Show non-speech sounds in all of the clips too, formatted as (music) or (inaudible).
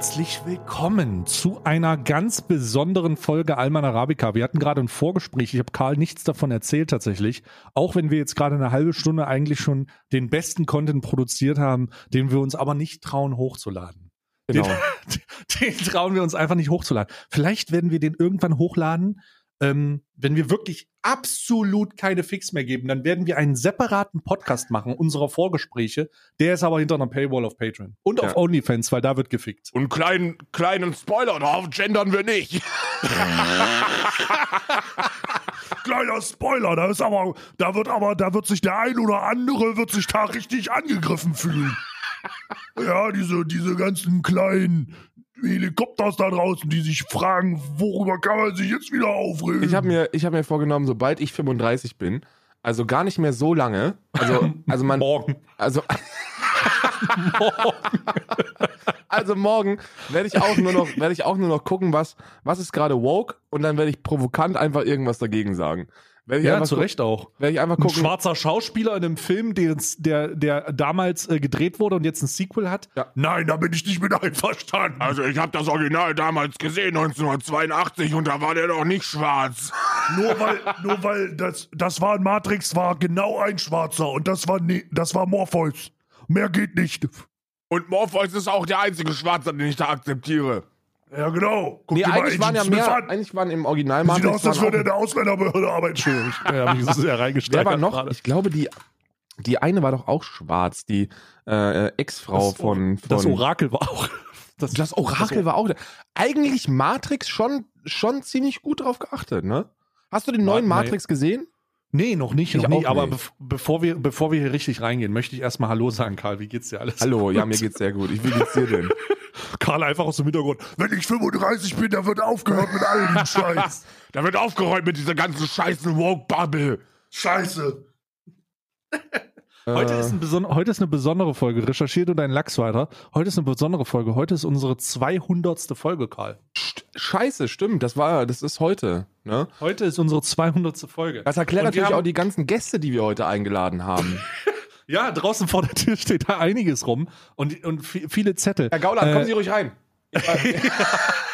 Herzlich willkommen zu einer ganz besonderen Folge Alman Arabica. Wir hatten gerade ein Vorgespräch. Ich habe Karl nichts davon erzählt tatsächlich. Auch wenn wir jetzt gerade eine halbe Stunde eigentlich schon den besten Content produziert haben, den wir uns aber nicht trauen hochzuladen. Genau. Den, (laughs) den trauen wir uns einfach nicht hochzuladen. Vielleicht werden wir den irgendwann hochladen, ähm, wenn wir wirklich absolut keine Fix mehr geben, dann werden wir einen separaten Podcast machen, unserer Vorgespräche. Der ist aber hinter einer Paywall auf Patreon. Und auf Ja. OnlyFans, weil da wird gefickt. Und kleinen, kleinen Spoiler, darauf gendern wir nicht. (laughs) Kleiner Spoiler, da ist aber, da wird aber, da wird sich der ein oder andere wird sich da richtig angegriffen fühlen. Ja, diese, diese ganzen kleinen Helikopters da draußen, die sich fragen, worüber kann man sich jetzt wieder aufregen? Ich habe mir, ich hab mir vorgenommen, sobald ich 35 bin, also gar nicht mehr so lange, also, also man, (laughs) Morgen. also, (laughs) (laughs) also morgen werde ich auch nur noch, werde ich auch nur noch gucken, was, was ist gerade woke und dann werde ich provokant einfach irgendwas dagegen sagen. Werde ich Ja, zu Recht auch. Werde ich einfach Ein gucken. schwarzer Schauspieler in einem Film, der, der, der damals äh, gedreht wurde und jetzt ein Sequel hat. Nein, da bin ich nicht mit einverstanden. Also ich habe das Original damals gesehen, 1982, und da war der noch nicht schwarz. (laughs) Nur weil, nur weil das, das war in Matrix, war genau ein Schwarzer und das war, ne, das war Morpheus. Mehr geht nicht. Und Morpheus ist auch der einzige Schwarze, den ich da akzeptiere. Ja, genau. Guck Nee, eigentlich waren ja mehr, an. eigentlich waren im Original Sieht Matrix aus, als würde er der Ausländerbehörde arbeiten. Entschuldigung. (laughs) Ja, hab (laughs) ich so sehr reingesteigert. Wer war noch? gerade. Ich glaube, die, die eine war doch auch schwarz, die äh, Ex-Frau Das- von, von. Das Orakel war auch. (laughs) Das, Das Orakel war auch. Eigentlich Matrix schon, schon ziemlich gut drauf geachtet, ne? Hast du den neuen Ma-. Matrix gesehen? Nee, noch nicht, Ich noch nicht. Aber nicht. bev bevor, wir, bevor wir hier richtig reingehen, möchte ich erstmal Hallo sagen, Karl. Wie geht's dir alles? Hallo, ja, mir geht's sehr gut. Ich, wie geht's dir denn? (laughs) Karl einfach aus dem Hintergrund. Wenn ich 35 bin, dann wird aufgehört mit all dem (laughs) Scheiß. Da wird aufgeräumt mit dieser ganzen scheißen Woke-Bubble. Scheiße. Heute Äh, ist, ein heute ist eine besondere Folge. Recherchiert du deinen Lachs weiter. Heute ist eine besondere Folge. Heute ist unsere 200. Folge, Karl. Scheiße, stimmt, das war, das ist heute, ne? Heute ist unsere 200. Folge. Das erklärt Und natürlich auch die ganzen Gäste, die wir heute eingeladen haben. (laughs) Ja, draußen vor der Tür steht da einiges rum und, und vi- viele Zettel. Herr Gauland, Äh, kommen Sie ruhig rein. (laughs) (laughs)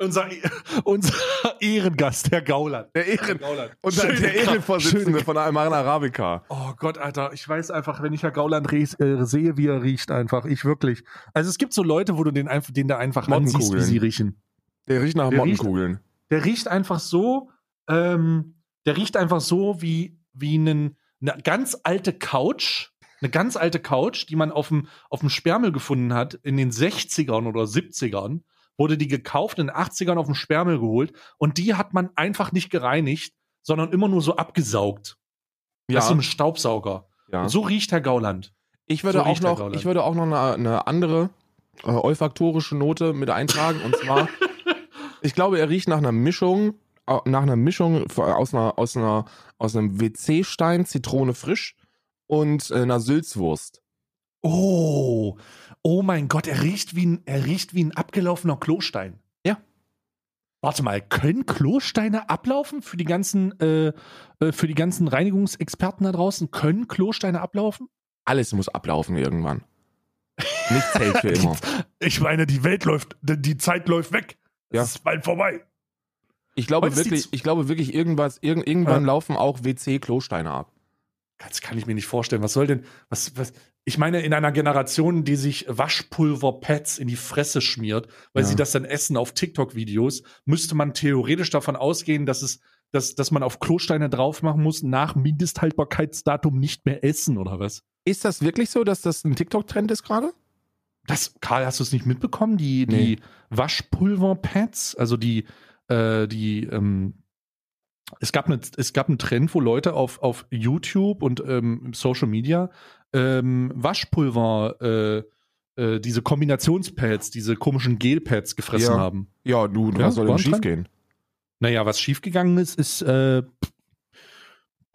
Unser, (laughs) unser Ehrengast, Herr Gauland. Der Ehren, Gauland. unser, der Ehrenvorsitzende von Alman Arabica. Oh Gott, Alter, ich weiß einfach, wenn ich Herr Gauland äh, sehe, wie er riecht, einfach. Ich wirklich. Also es gibt so Leute, wo du den, einfach, den da einfach ansiehst, wie sie riechen. Der riecht nach Der riecht- Mottenkugeln. Der riecht einfach so, ähm, der riecht einfach so wie, wie einen, eine ganz alte Couch. Eine ganz alte Couch, die man auf dem, auf dem Sperrmüll gefunden hat in den 60ern oder 70ern. Wurde die gekauft, in den 80ern auf dem Sperrmüll geholt. Und die hat man einfach nicht gereinigt, sondern immer nur so abgesaugt. Ja, Das ist so ein Staubsauger. ja. So riecht Herr Gauland. Ich würde So auch noch, Gauland. ich würde auch noch eine, eine andere äh, olfaktorische Note mit eintragen. Und zwar, (laughs) ich glaube, er riecht nach einer Mischung, äh, nach einer Mischung aus einer, aus einer, aus einem WC-Stein, Zitrone frisch und äh, einer Sülzwurst. Oh, oh mein Gott, er riecht wie ein, er riecht wie ein abgelaufener Klostein. Ja. Warte mal, können Klosteine ablaufen für die ganzen, äh, äh, für die ganzen Reinigungsexperten da draußen? Können Klosteine ablaufen? Alles muss ablaufen irgendwann. Nichts hält für immer. (laughs) Ich meine, die Welt läuft, die Zeit läuft weg. Ja. Es ist bald vorbei. Ich glaube wirklich, ich glaube wirklich, irgendwas, irg irgendwann Ja. laufen auch WC-Klosteine ab. Das kann ich mir nicht vorstellen. Was soll denn, was, was, ich meine, in einer Generation, die sich Waschpulver-Pads in die Fresse schmiert, weil Ja. sie das dann essen auf TikTok-Videos, müsste man theoretisch davon ausgehen, dass es, dass, dass man auf Klosteine drauf machen muss, nach Mindesthaltbarkeitsdatum nicht mehr essen, oder was? Ist das wirklich so, dass das ein TikTok-Trend ist gerade? Das, Karl, hast du es nicht mitbekommen? Die, Nee. die Waschpulver-Pads, also die, äh, die, ähm, es gab, eine, es gab einen Trend, wo Leute auf, auf YouTube und ähm, Social Media ähm, Waschpulver, äh, äh, diese Kombinationspads, diese komischen Gelpads gefressen Ja. haben. Ja, du, Ja, was soll denn schiefgehen? Naja, was schiefgegangen ist, ist, äh,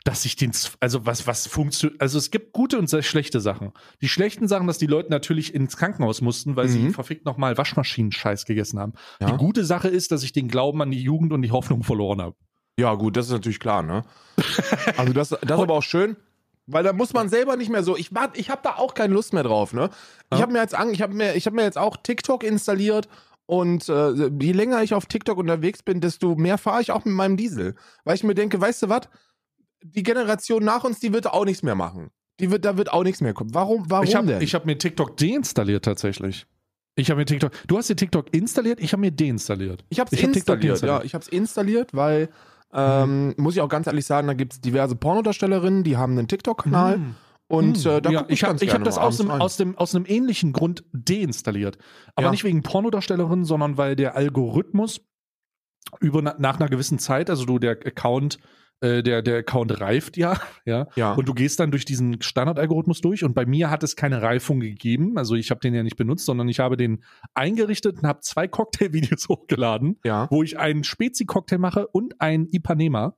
dass ich den, also was, was funktioniert, also es gibt gute und sehr schlechte Sachen. Die schlechten Sachen, dass die Leute natürlich ins Krankenhaus mussten, weil sie Mhm. verfickt nochmal Waschmaschinen-Scheiß gegessen haben. Ja. Die gute Sache ist, dass ich den Glauben an die Jugend und die Hoffnung verloren habe. Ja, gut, das ist natürlich klar, ne? Also das, das (laughs) ist aber auch schön. Weil da muss man selber nicht mehr so. Ich, wart- ich habe da auch keine Lust mehr drauf, ne? Ich habe mir jetzt an, ich habe mir, ich habe mir jetzt auch TikTok installiert und äh, je länger ich auf TikTok unterwegs bin, desto mehr fahre ich auch mit meinem Diesel. Weil ich mir denke, weißt du was? Die Generation nach uns, die wird auch nichts mehr machen. Die wird, da wird auch nichts mehr kommen. Warum, warum Ich habe denn? hab mir TikTok deinstalliert tatsächlich. Ich habe mir TikTok. Du hast dir TikTok installiert, ich habe mir deinstalliert. Ich habe es Ich hab installiert, deinstalliert. ja. Ich habe es installiert, weil, ähm, muss ich auch ganz ehrlich sagen, da gibt es diverse Pornodarstellerinnen, die haben einen TikTok-Kanal. Mm. Und äh, da ja, ich habe ich hab gerne das aus, dem, aus, dem, aus einem ähnlichen Grund deinstalliert. Aber Ja. nicht wegen Pornodarstellerin, sondern weil der Algorithmus über na- nach einer gewissen Zeit, also du der Account, äh, der, der Account reift ja, (laughs) ja, Ja. und du gehst dann durch diesen Standardalgorithmus durch und bei mir hat es keine Reifung gegeben, also ich habe den ja nicht benutzt, sondern ich habe den eingerichtet und habe zwei Cocktailvideos (laughs) hochgeladen, ja. wo ich einen Spezi-Cocktail mache und einen Ipanema.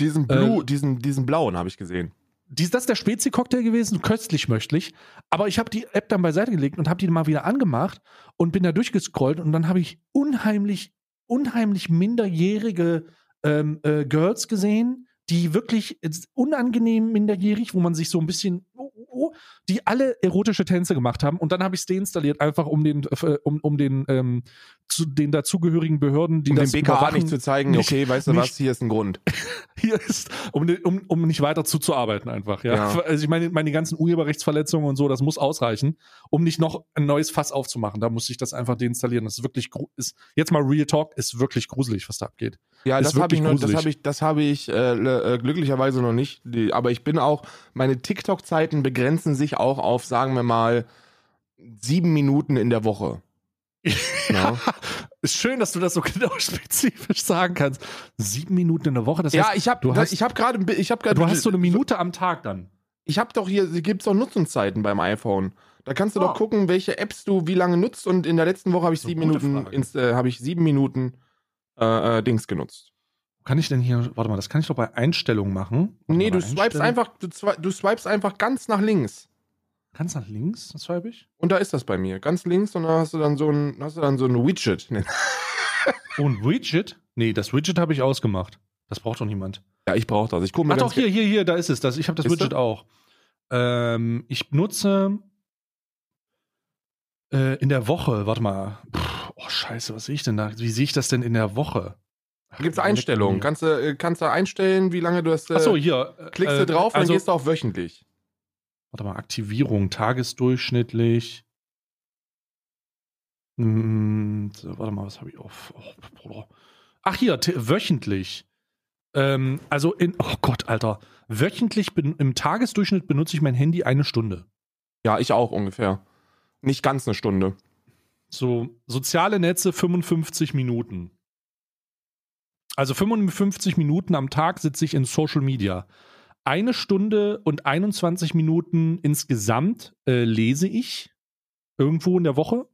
Diesen Blue, Äh, diesen, diesen blauen habe ich gesehen. Dies, das ist der Spezi-Cocktail gewesen, köstlich möchtlich. Aber ich habe die App dann beiseite gelegt und habe die mal wieder angemacht und bin da durchgescrollt und dann habe ich unheimlich, unheimlich minderjährige ähm, äh, Girls gesehen, die wirklich unangenehm minderjährig, wo man sich so ein bisschen, oh, oh, oh, die alle erotische Tänze gemacht haben. Und dann habe ich es deinstalliert, einfach um den, äh, um, um den, ähm, zu den dazugehörigen Behörden, die Um dem das BKA überwachen, nicht zu zeigen, nicht- okay, weißt du nicht- was, hier ist ein Grund. (laughs) hier ist, um, um, um nicht weiter zuzuarbeiten einfach. Ja? Ja. Also ich meine, meine ganzen Urheberrechtsverletzungen und so, das muss ausreichen, um nicht noch ein neues Fass aufzumachen. Da muss ich das einfach deinstallieren. Das ist wirklich, ist, jetzt mal Real Talk, ist wirklich gruselig, was da abgeht. Ja, das habe ich, noch- das gruselig. hab ich, das hab ich äh, äh, glücklicherweise noch nicht. Aber ich bin auch, meine TikTok-Zeiten begrenzen sich auch auf, sagen wir mal, sieben Minuten in der Woche. (laughs) Ja. Ist schön, dass du das so (laughs) genau spezifisch sagen kannst. Sieben Minuten in der Woche, das Ja, heißt, ich habe du hast- ich hab gerade, ich habe gerade, du hast so eine Minute am Tag dann. ich habe doch hier, gibt's doch Nutzungszeiten beim iPhone. Da kannst du Oh. doch gucken, welche Apps du wie lange nutzt und in der letzten Woche habe ich sieben Minuten, ins, äh, habe ich sieben Minuten äh, äh, Dings genutzt. Kann ich denn hier, warte mal, das kann ich doch bei Einstellungen machen. Warte Nee, du bei swipes Einstellungen. einfach, du, du swipes einfach ganz nach links. Ganz nach links, das swipe ich. Und da ist das bei mir. Ganz links und da hast du dann so ein, hast du dann so ein Widget. (laughs) Oh, ein Widget? Nee, das Widget habe ich ausgemacht. Das braucht doch niemand. Ja, ich brauche das. Ich gucke mir Ach doch, hier, hier, hier, da ist es. Das, ich habe das Ist Widget das? auch. Ähm, ich nutze äh, in der Woche, warte mal. Puh, oh, scheiße, was sehe ich denn da? Wie sehe ich das denn in der Woche? Gibt's leck Einstellungen. Kannst du, äh, kannst du einstellen, wie lange du das. Äh, Ach so, hier. äh, klickst äh, du drauf und also, dann gehst du auf wöchentlich. Warte mal, Aktivierung, tagesdurchschnittlich. Hm, so, warte mal, was habe ich auf? Oh, boah. Ach hier, wöchentlich. Ähm, also in, oh Gott, Alter. Wöchentlich im Tagesdurchschnitt benutze ich mein Handy eine Stunde. Ja, ich auch ungefähr. Nicht ganz eine Stunde. So, soziale Netze 55 Minuten. Also 55 Minuten am Tag sitze ich in Social Media. Eine Stunde und 21 Minuten insgesamt äh, lese ich irgendwo in der Woche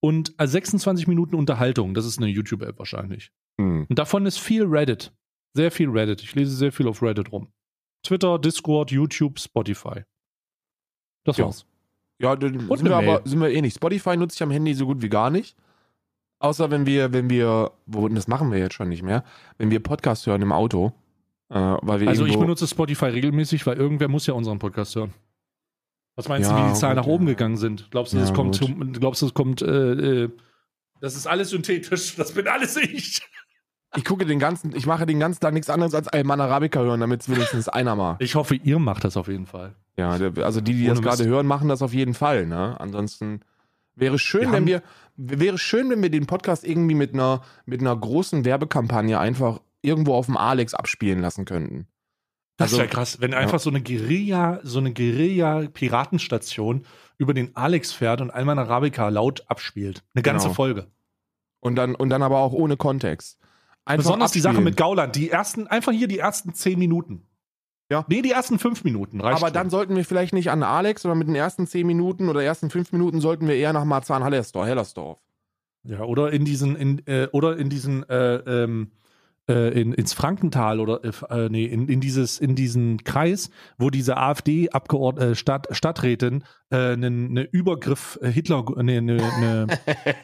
und äh, 26 Minuten Unterhaltung. Das ist eine YouTube-App wahrscheinlich. Hm. Und davon ist viel Reddit. Sehr viel Reddit. Ich lese sehr viel auf Reddit rum. Twitter, Discord, YouTube, Spotify. Das Ja. war's. Ja, dann sind wir Mail. aber sind wir eh nicht. Spotify nutze ich am Handy so gut wie gar nicht. Außer wenn wir, wenn wir, wo, das machen wir jetzt schon nicht mehr, wenn wir Podcast hören im Auto. Äh, weil wir Also ich benutze Spotify regelmäßig, weil irgendwer muss ja unseren Podcast hören. Was meinst Ja, du, wie die Zahlen gut, nach oben ja. gegangen sind? Glaubst du, Ja, das kommt, zum- glaubst du, das kommt, äh, äh, das ist alles synthetisch, (laughs) das bin alles ich. ich gucke den ganzen, ich mache den ganzen Tag nichts anderes als Alman Arabica hören, damit es wenigstens einer mal. Ich hoffe, ihr macht das auf jeden Fall. Ja, der, also die, die Ohne das gerade hören, machen das auf jeden Fall. Ne? Ansonsten wäre schön, Wir wenn wir wäre schön, wenn wir den Podcast irgendwie mit einer mit einer großen Werbekampagne einfach irgendwo auf dem Alex abspielen lassen könnten. Das Also- wäre krass, wenn einfach so eine Guerilla, so eine Guerilla-Piratenstation über den Alex fährt und Alman Arabica laut abspielt. Eine ganze Genau. Folge. Und dann und dann aber auch ohne Kontext. Einfach Besonders die Sache abspielen. mit Gauland, die ersten, einfach hier die ersten zehn Minuten. Ja. Nee, die ersten fünf Minuten reicht Aber schon. dann sollten wir vielleicht nicht an Alex, sondern mit den ersten 10 Minuten oder ersten 5 Minuten sollten wir eher nach Marzahn-Hellersdorf. Hellersdorf. Ja, oder in diesen, in, äh, oder in diesen, äh, ähm, äh, in, ins Frankental oder äh, nee, in, in dieses, in diesen Kreis, wo diese AfD-Abgeordnete, äh, Stadt, Stadträtin äh, einen ne Übergriff äh, Hitler, ne, ne, ne,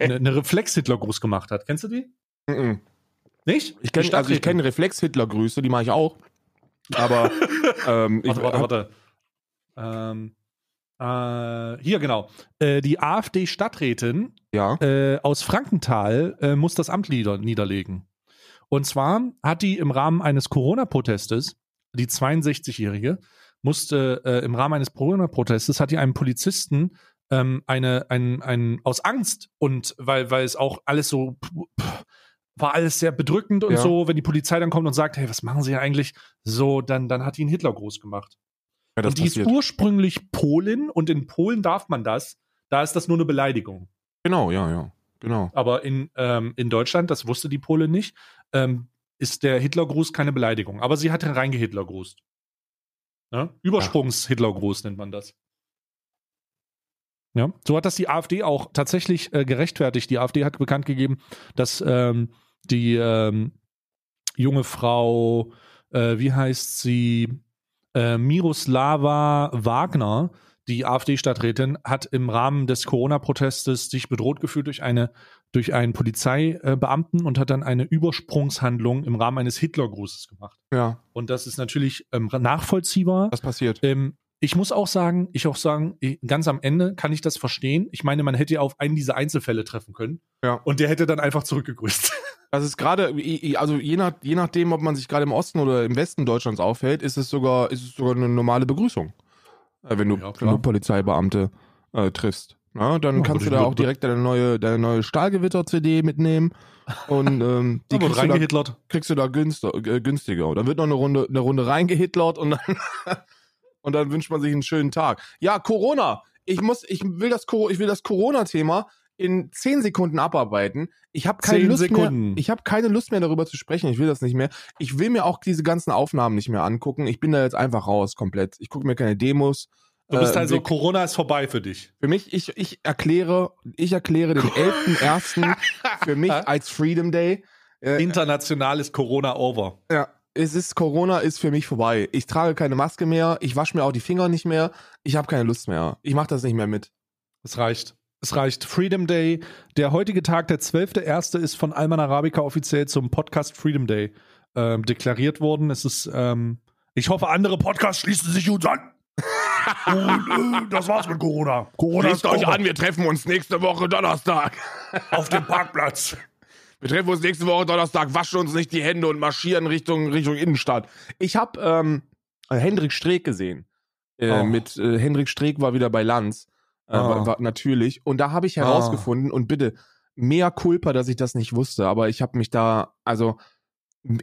ne, ne Reflex-Hitler-Gruß gemacht hat. Kennst du die? Mhm. Nicht? Ich kenne also kenne Reflex-Hitler-Grüße, die mache ich auch. Aber (laughs) ähm, ich, Warte, warte, warte. Ähm, äh, hier genau. Äh, die AfD-Stadträtin Ja. äh, aus Frankenthal äh, muss das Amt nieder niederlegen. Und zwar hat die im Rahmen eines Corona-Protestes, die 62-Jährige, musste äh, im Rahmen eines Corona-Protestes, hat die einem Polizisten ähm, eine, ein, ein, aus Angst und weil, weil es auch alles so pff, war alles sehr bedrückend und Ja. so, wenn die Polizei dann kommt und sagt, hey, was machen sie hier eigentlich? So, dann, dann hat die einen Hitlergruß gemacht. ja und die passiert. ist ursprünglich Polin und in Polen darf man das. Da ist das nur eine Beleidigung. Genau, ja, ja. Genau. Aber in, ähm, in Deutschland, das wusste die Polin nicht, ähm, ist der Hitlergruß keine Beleidigung. Aber sie hat reingehitlergrußt. Ja? Übersprungs-Hitlergruß nennt man das. Ja, so hat das die AfD auch tatsächlich äh, gerechtfertigt. Die AfD hat bekannt gegeben, dass ähm, die ähm, junge Frau, äh, wie heißt sie, äh, Miroslava Wagner, die AfD-Stadträtin, hat im Rahmen des Corona-Protestes sich bedroht gefühlt durch eine durch einen Polizeibeamten und hat dann eine Übersprungshandlung im Rahmen eines Hitlergrußes gemacht. Ja, Und das ist natürlich ähm, nachvollziehbar. das passiert. Ähm, ich muss auch sagen, ich auch sagen, ganz am Ende kann ich das verstehen. Ich meine, man hätte ja auf einen dieser Einzelfälle treffen können. Ja. Und der hätte dann einfach zurückgegrüßt. (laughs) Das ist gerade, also je, nach, je nachdem, ob man sich gerade im Osten oder im Westen Deutschlands aufhält, ist es sogar, ist es sogar eine normale Begrüßung. Äh, wenn, du, Ja, wenn du Polizeibeamte äh, triffst. Na, dann Ja, kannst du da auch direkt deine neue, deine neue Stahlgewitter-CD mitnehmen. Und (laughs) ähm, die kriegst du, da, kriegst du da günstiger, äh, günstiger. Und dann wird noch eine Runde, eine Runde reingehitlert und dann, und dann wünscht man sich einen schönen Tag. Ja, Corona. Ich muss, ich will das, ich will das Corona-Thema in zehn Sekunden abarbeiten. Ich habe keine Zehn Lust Sekunden. mehr. Ich habe keine Lust mehr darüber zu sprechen. Ich will das nicht mehr. Ich will mir auch diese ganzen Aufnahmen nicht mehr angucken. Ich bin da jetzt einfach raus komplett. Ich gucke mir keine Demos. Du bist Äh, also, Corona ist vorbei für dich. für mich, ich, ich erkläre, ich erkläre den 11.01. für mich (laughs) als Freedom Day. Äh, International ist Corona over. ja, es ist Corona ist für mich vorbei. Ich trage keine Maske mehr, ich wasche mir auch die Finger nicht mehr, ich habe keine Lust mehr. Ich mache das nicht mehr mit. Es reicht. Es reicht. Freedom Day. Der heutige Tag, der 12.01. ist von Alman Arabica offiziell zum Podcast Freedom Day ähm, deklariert worden. Es ist, ähm, ich hoffe, andere Podcasts Schließen sich uns an. (laughs) Und äh, das war's mit Corona. Corona Schließt euch an, wir treffen uns nächste Woche Donnerstag. auf dem (laughs) Parkplatz. Wir treffen uns nächste Woche Donnerstag, waschen uns nicht die Hände und marschieren Richtung, Richtung Innenstadt. Ich habe ähm, äh, Hendrik Streeck gesehen. Äh, Oh. Mit äh, Hendrik Streeck war wieder bei Lanz. Äh, Oh. war, war, natürlich. Und da habe ich herausgefunden, und bitte, mehr Culpa, dass ich das nicht wusste, aber ich habe mich da, also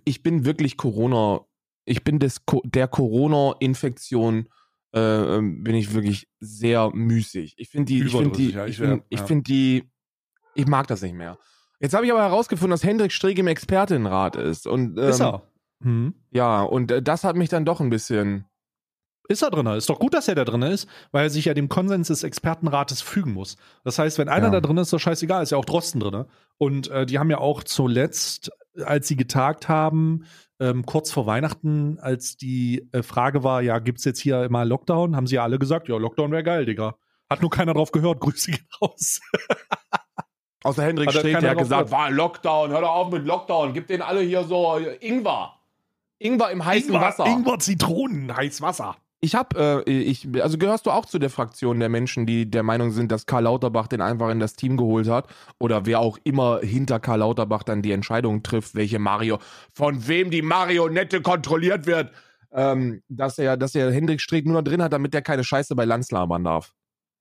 ich bin wirklich Corona, ich bin des, der Corona-Infektion, äh, ähm, bin ich wirklich sehr müßig. Ich finde die, ich finde die, ja, ich ich finde ja. find die, ich mag das nicht mehr. Jetzt habe ich aber herausgefunden, dass Hendrik Streeck im Expertinnenrat ist. Und, ähm, ist er. Hm. Ja, und äh, das hat mich dann doch ein bisschen. Ist er drin? Ist doch gut, dass er da drin ist, weil er sich ja dem Konsens des Expertenrates fügen muss. Das heißt, wenn einer Ja. da drin ist, ist doch scheißegal, ist ja auch Drosten drin. Und äh, die haben ja auch zuletzt, als sie getagt haben, ähm, kurz vor Weihnachten, als die äh, Frage war, ja, gibt's jetzt hier mal Lockdown, haben sie ja alle gesagt, ja, Lockdown wäre geil, Digga. Hat nur keiner drauf gehört, (laughs) Grüße gehen raus. Außer Hendrik er Streeck, der hat gesagt, war Lockdown, hör doch auf mit Lockdown, gib denen alle hier so Ingwer. Ingwer im heißen Ingwer, Wasser. Ingwer, Zitronen, heiß Wasser. Ich hab, äh, ich, also gehörst du auch zu der Fraktion der Menschen, die der Meinung sind, dass Karl Lauterbach den einfach in das Team geholt hat? Oder wer auch immer hinter Karl Lauterbach dann die Entscheidung trifft, welche Mario, von wem die Marionette kontrolliert wird, ähm, dass er, dass er Hendrik Streeck nur da drin hat, damit der keine Scheiße bei Lanz labern darf.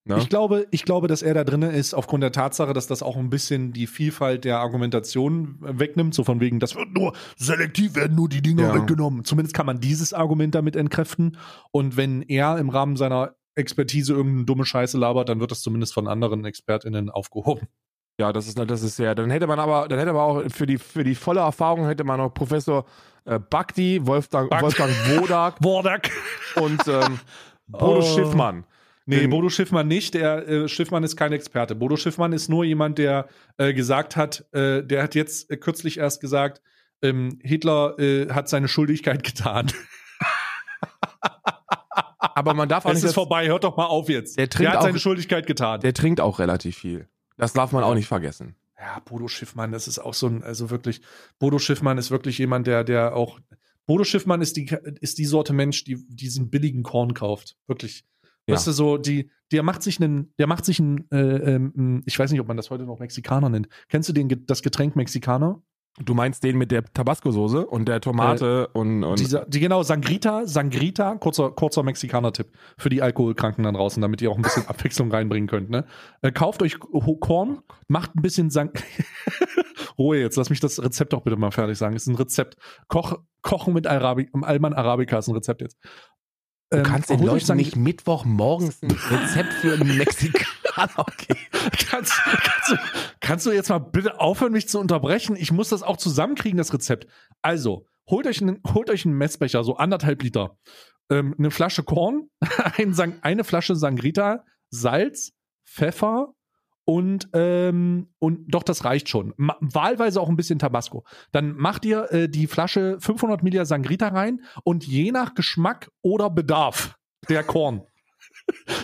Ne? Ich glaube, ich glaube, dass er da drin ist, aufgrund der Tatsache, dass das auch ein bisschen die Vielfalt der Argumentation äh, wegnimmt, so von wegen, das wird Nur selektiv werden nur die Dinger Ja. weggenommen. Zumindest kann man dieses Argument damit entkräften. Und wenn er im Rahmen seiner Expertise irgendeine dumme Scheiße labert, dann wird das zumindest von anderen ExpertInnen aufgehoben. Ja, das ist, das ist sehr. Dann hätte man aber, dann hätte man auch für die, für die volle Erfahrung hätte man noch Professor äh, Bakti, Wolfgang, Bak- Wolfgang Wodak (laughs) Wordak. und ähm, Bodo Oh. Schiffmann. Nee, Den- Bodo Schiffmann nicht. Der äh, Schiffmann ist kein Experte. Bodo Schiffmann ist nur jemand, der äh, gesagt hat, äh, der hat jetzt äh, kürzlich erst gesagt, ähm, Hitler äh, hat seine Schuldigkeit (laughs) getan. Aber man darf auch Es nicht. ist Das, vorbei, hört doch mal auf jetzt. Der trinkt hat auch- seine Schuldigkeit getan. der trinkt auch relativ viel. Das darf man auch nicht vergessen. Ja, Bodo Schiffmann, das ist auch so ein, also wirklich, Bodo Schiffmann ist wirklich jemand, der, der auch, Bodo Schiffmann ist die, ist die Sorte Mensch, die diesen billigen Korn kauft. Wirklich. Ja. Weißt du, so, die, der macht sich einen, der macht sich einen, äh, ähm, ich weiß nicht, ob man das heute noch Mexikaner nennt. Kennst du den, das Getränk Mexikaner? Du meinst den mit der Tabasco-Soße und der Tomate und, und Dieser, die, genau, Sangrita, Sangrita, kurzer, kurzer Mexikaner-Tipp für die Alkoholkranken da draußen, damit ihr auch ein bisschen (laughs) Abwechslung reinbringen könnt. Ne? Äh, kauft euch Korn, macht ein bisschen Sang. (laughs) Ruhe jetzt, lass mich das Rezept doch bitte mal fertig sagen. Es ist ein Rezept. Koch, Kochen mit Arabi Alman Arabica ist ein Rezept jetzt. Du Ähm, kannst den Leuten nicht Mittwochmorgens ein Rezept für einen Mexikaner geben. (laughs) kannst, kannst, du, kannst du jetzt mal bitte aufhören, mich zu unterbrechen? Ich muss das auch zusammenkriegen, das Rezept. Also, holt euch einen, holt euch einen Messbecher, so anderthalb Liter, ähm, eine Flasche Korn, (laughs) ein eine Flasche Sangrita, Salz, Pfeffer und, ähm, und doch, das reicht schon. Ma wahlweise auch ein bisschen Tabasco. Dann macht ihr äh, die Flasche 500 Milliliter Sangrita rein und je nach Geschmack oder Bedarf der Korn. (laughs)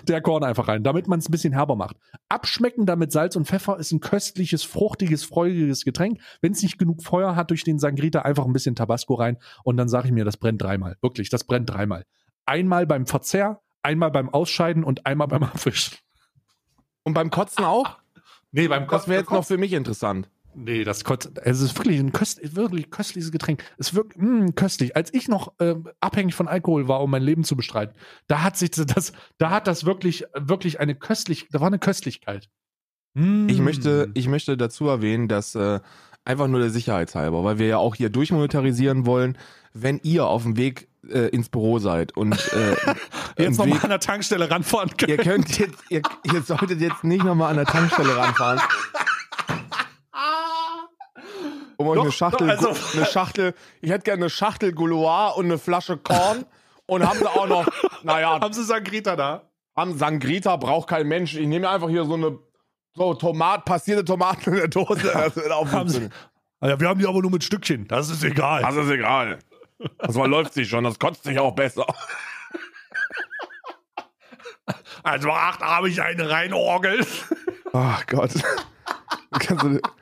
Der Korn einfach rein, damit man es ein bisschen herber macht. Abschmecken damit Salz und Pfeffer ist ein köstliches, fruchtiges, freudiges Getränk. Wenn es nicht genug Feuer hat durch den Sangrita, einfach ein bisschen Tabasco rein und dann sage ich mir, das brennt dreimal. Wirklich, das brennt dreimal. Einmal beim Verzehr, einmal beim Ausscheiden und einmal beim (laughs) Abwischen. Und beim Kotzen (laughs) auch? Nee, beim Das wäre jetzt noch für mich interessant. Nee, das kotzt. Es ist wirklich ein köst, wirklich köstliches Getränk. Es wirkt mh, köstlich. Als ich noch äh, abhängig von Alkohol war, um mein Leben zu bestreiten, da hat sich das, da hat das wirklich, wirklich eine köstlich, da war eine Köstlichkeit. Mm. Ich möchte, ich möchte dazu erwähnen, dass äh, einfach nur der Sicherheit halber, weil wir ja auch hier durchmonetarisieren wollen, wenn ihr auf dem Weg äh, ins Büro seid und äh, (laughs) jetzt nochmal an der Tankstelle ranfahren können. ihr könnt jetzt, ihr, ihr solltet jetzt nicht nochmal an der Tankstelle ranfahren. Um euch Doch, eine Schachtel, doch, also- eine Schachtel, ich hätte gerne eine Schachtel Gouloir und eine Flasche Korn und haben sie auch noch, naja, Haben Sie Sangrita da? haben Sangrita braucht kein Mensch. Ich nehme einfach hier so eine so Tomat, passierte Tomaten in der Dose. (laughs) Wird auch Haben Sie. Ja, wir haben die aber nur mit Stückchen. Das ist egal. Das ist egal. Das läuft sich schon, das kotzt sich auch besser. Also acht habe ich eine reinorgel. Ach Gott. (laughs)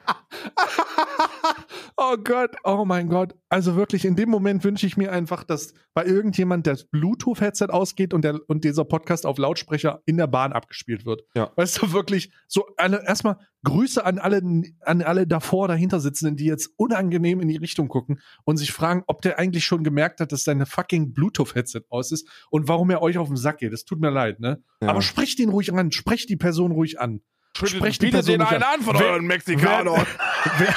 Oh Gott, oh mein Gott. Also wirklich, in dem Moment wünsche ich mir einfach, dass bei irgendjemand das Bluetooth-Headset ausgeht und, der, und dieser Podcast auf Lautsprecher in der Bahn abgespielt wird. Ja. Weißt du, wirklich, so alle, erstmal Grüße an alle, an alle davor, dahinter sitzenden, die jetzt unangenehm in die Richtung gucken und sich fragen, ob der eigentlich schon gemerkt hat, dass deine fucking Bluetooth-Headset aus ist und warum er euch auf den Sack geht. Es tut mir leid, ne? Ja. Aber sprecht ihn ruhig an, sprecht die Person ruhig an. Sprecht Person den einen an von Wer- euren Mexikanern. wer,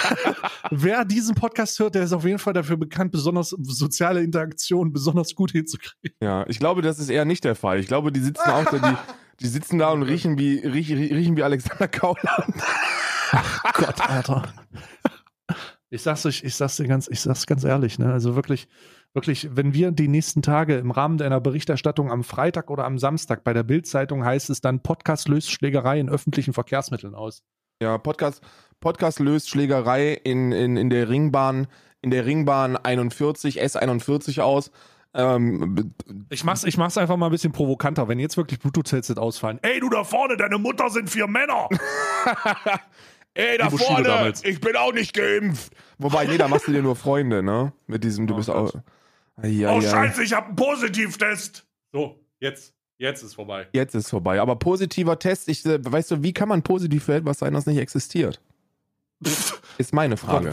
wer diesen Podcast hört, der ist auf jeden Fall dafür bekannt, besonders soziale Interaktion besonders gut hinzukriegen. ja, ich glaube, das ist eher nicht der Fall. Ich glaube, die sitzen auch da, die, die sitzen da und riechen wie, riechen, riechen wie Alexander Kauland. Gott, Alter. Ich sag's euch, ich sag's dir ganz, ich sag's ganz ehrlich, ne? Also wirklich, wirklich, wenn wir die nächsten Tage im Rahmen deiner Berichterstattung am Freitag oder am Samstag bei der Bild-Zeitung heißt es dann Podcast löst Schlägerei in öffentlichen Verkehrsmitteln aus. Ja, Podcast, Podcast löst Schlägerei in, in, in der Ringbahn, in der Ringbahn 41, S41 aus. Ähm, Ich mach's, ich mach's einfach mal ein bisschen provokanter, wenn jetzt wirklich Bluetooth-Headset ausfallen. Ey, du da vorne, deine Mutter sind vier Männer. (laughs) Ey, da vorne, damals. ich bin auch nicht geimpft. wobei, nee, da machst du dir nur Freunde, ne? Mit diesem, du Oh bist Gott. auch. Ja, Oh, ja. scheiße, ich hab einen Positivtest. So, jetzt, jetzt ist vorbei. Jetzt ist vorbei. Aber positiver Test, ich, äh, weißt du, wie kann man positiv für etwas sein, das nicht existiert? (laughs) Ist meine Frage.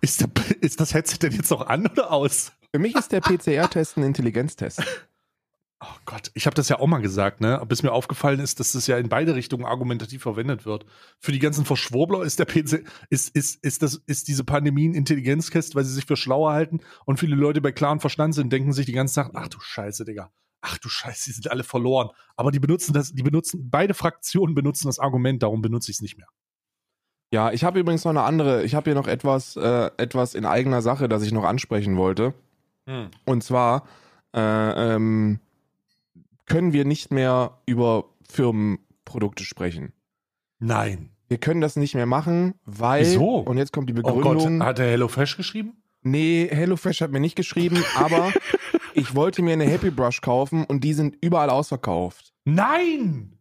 Ist, der, ist das Headset denn jetzt noch an oder aus? Für mich ist der PCR-Test ein Intelligenztest. (laughs) Oh Gott, ich habe das ja auch mal gesagt, ne? Bis mir aufgefallen ist, dass das ja in beide Richtungen argumentativ verwendet wird. Für die ganzen Verschwurbler ist der PC, ist, ist, ist, das, ist diese Pandemie ein Intelligenztest, weil sie sich für schlauer halten und viele Leute bei klaren Verstand sind, denken sich die ganze Zeit, ach du Scheiße, Digga. Ach du Scheiße, die sind alle verloren. Aber die benutzen das, die benutzen, beide Fraktionen benutzen das Argument, darum benutze ich es nicht mehr. Ja, ich habe übrigens noch eine andere, ich habe hier noch etwas, äh, etwas in eigener Sache, das ich noch ansprechen wollte. Und zwar äh, ähm, können wir nicht mehr über Firmenprodukte sprechen. Nein. Wir können das nicht mehr machen, weil. Wieso? Und jetzt kommt die Oh Gott, Begründung. hat der HelloFresh geschrieben? nee, HelloFresh hat mir nicht geschrieben, aber (laughs) ich wollte mir eine Happy Brush kaufen und die sind überall ausverkauft Nein!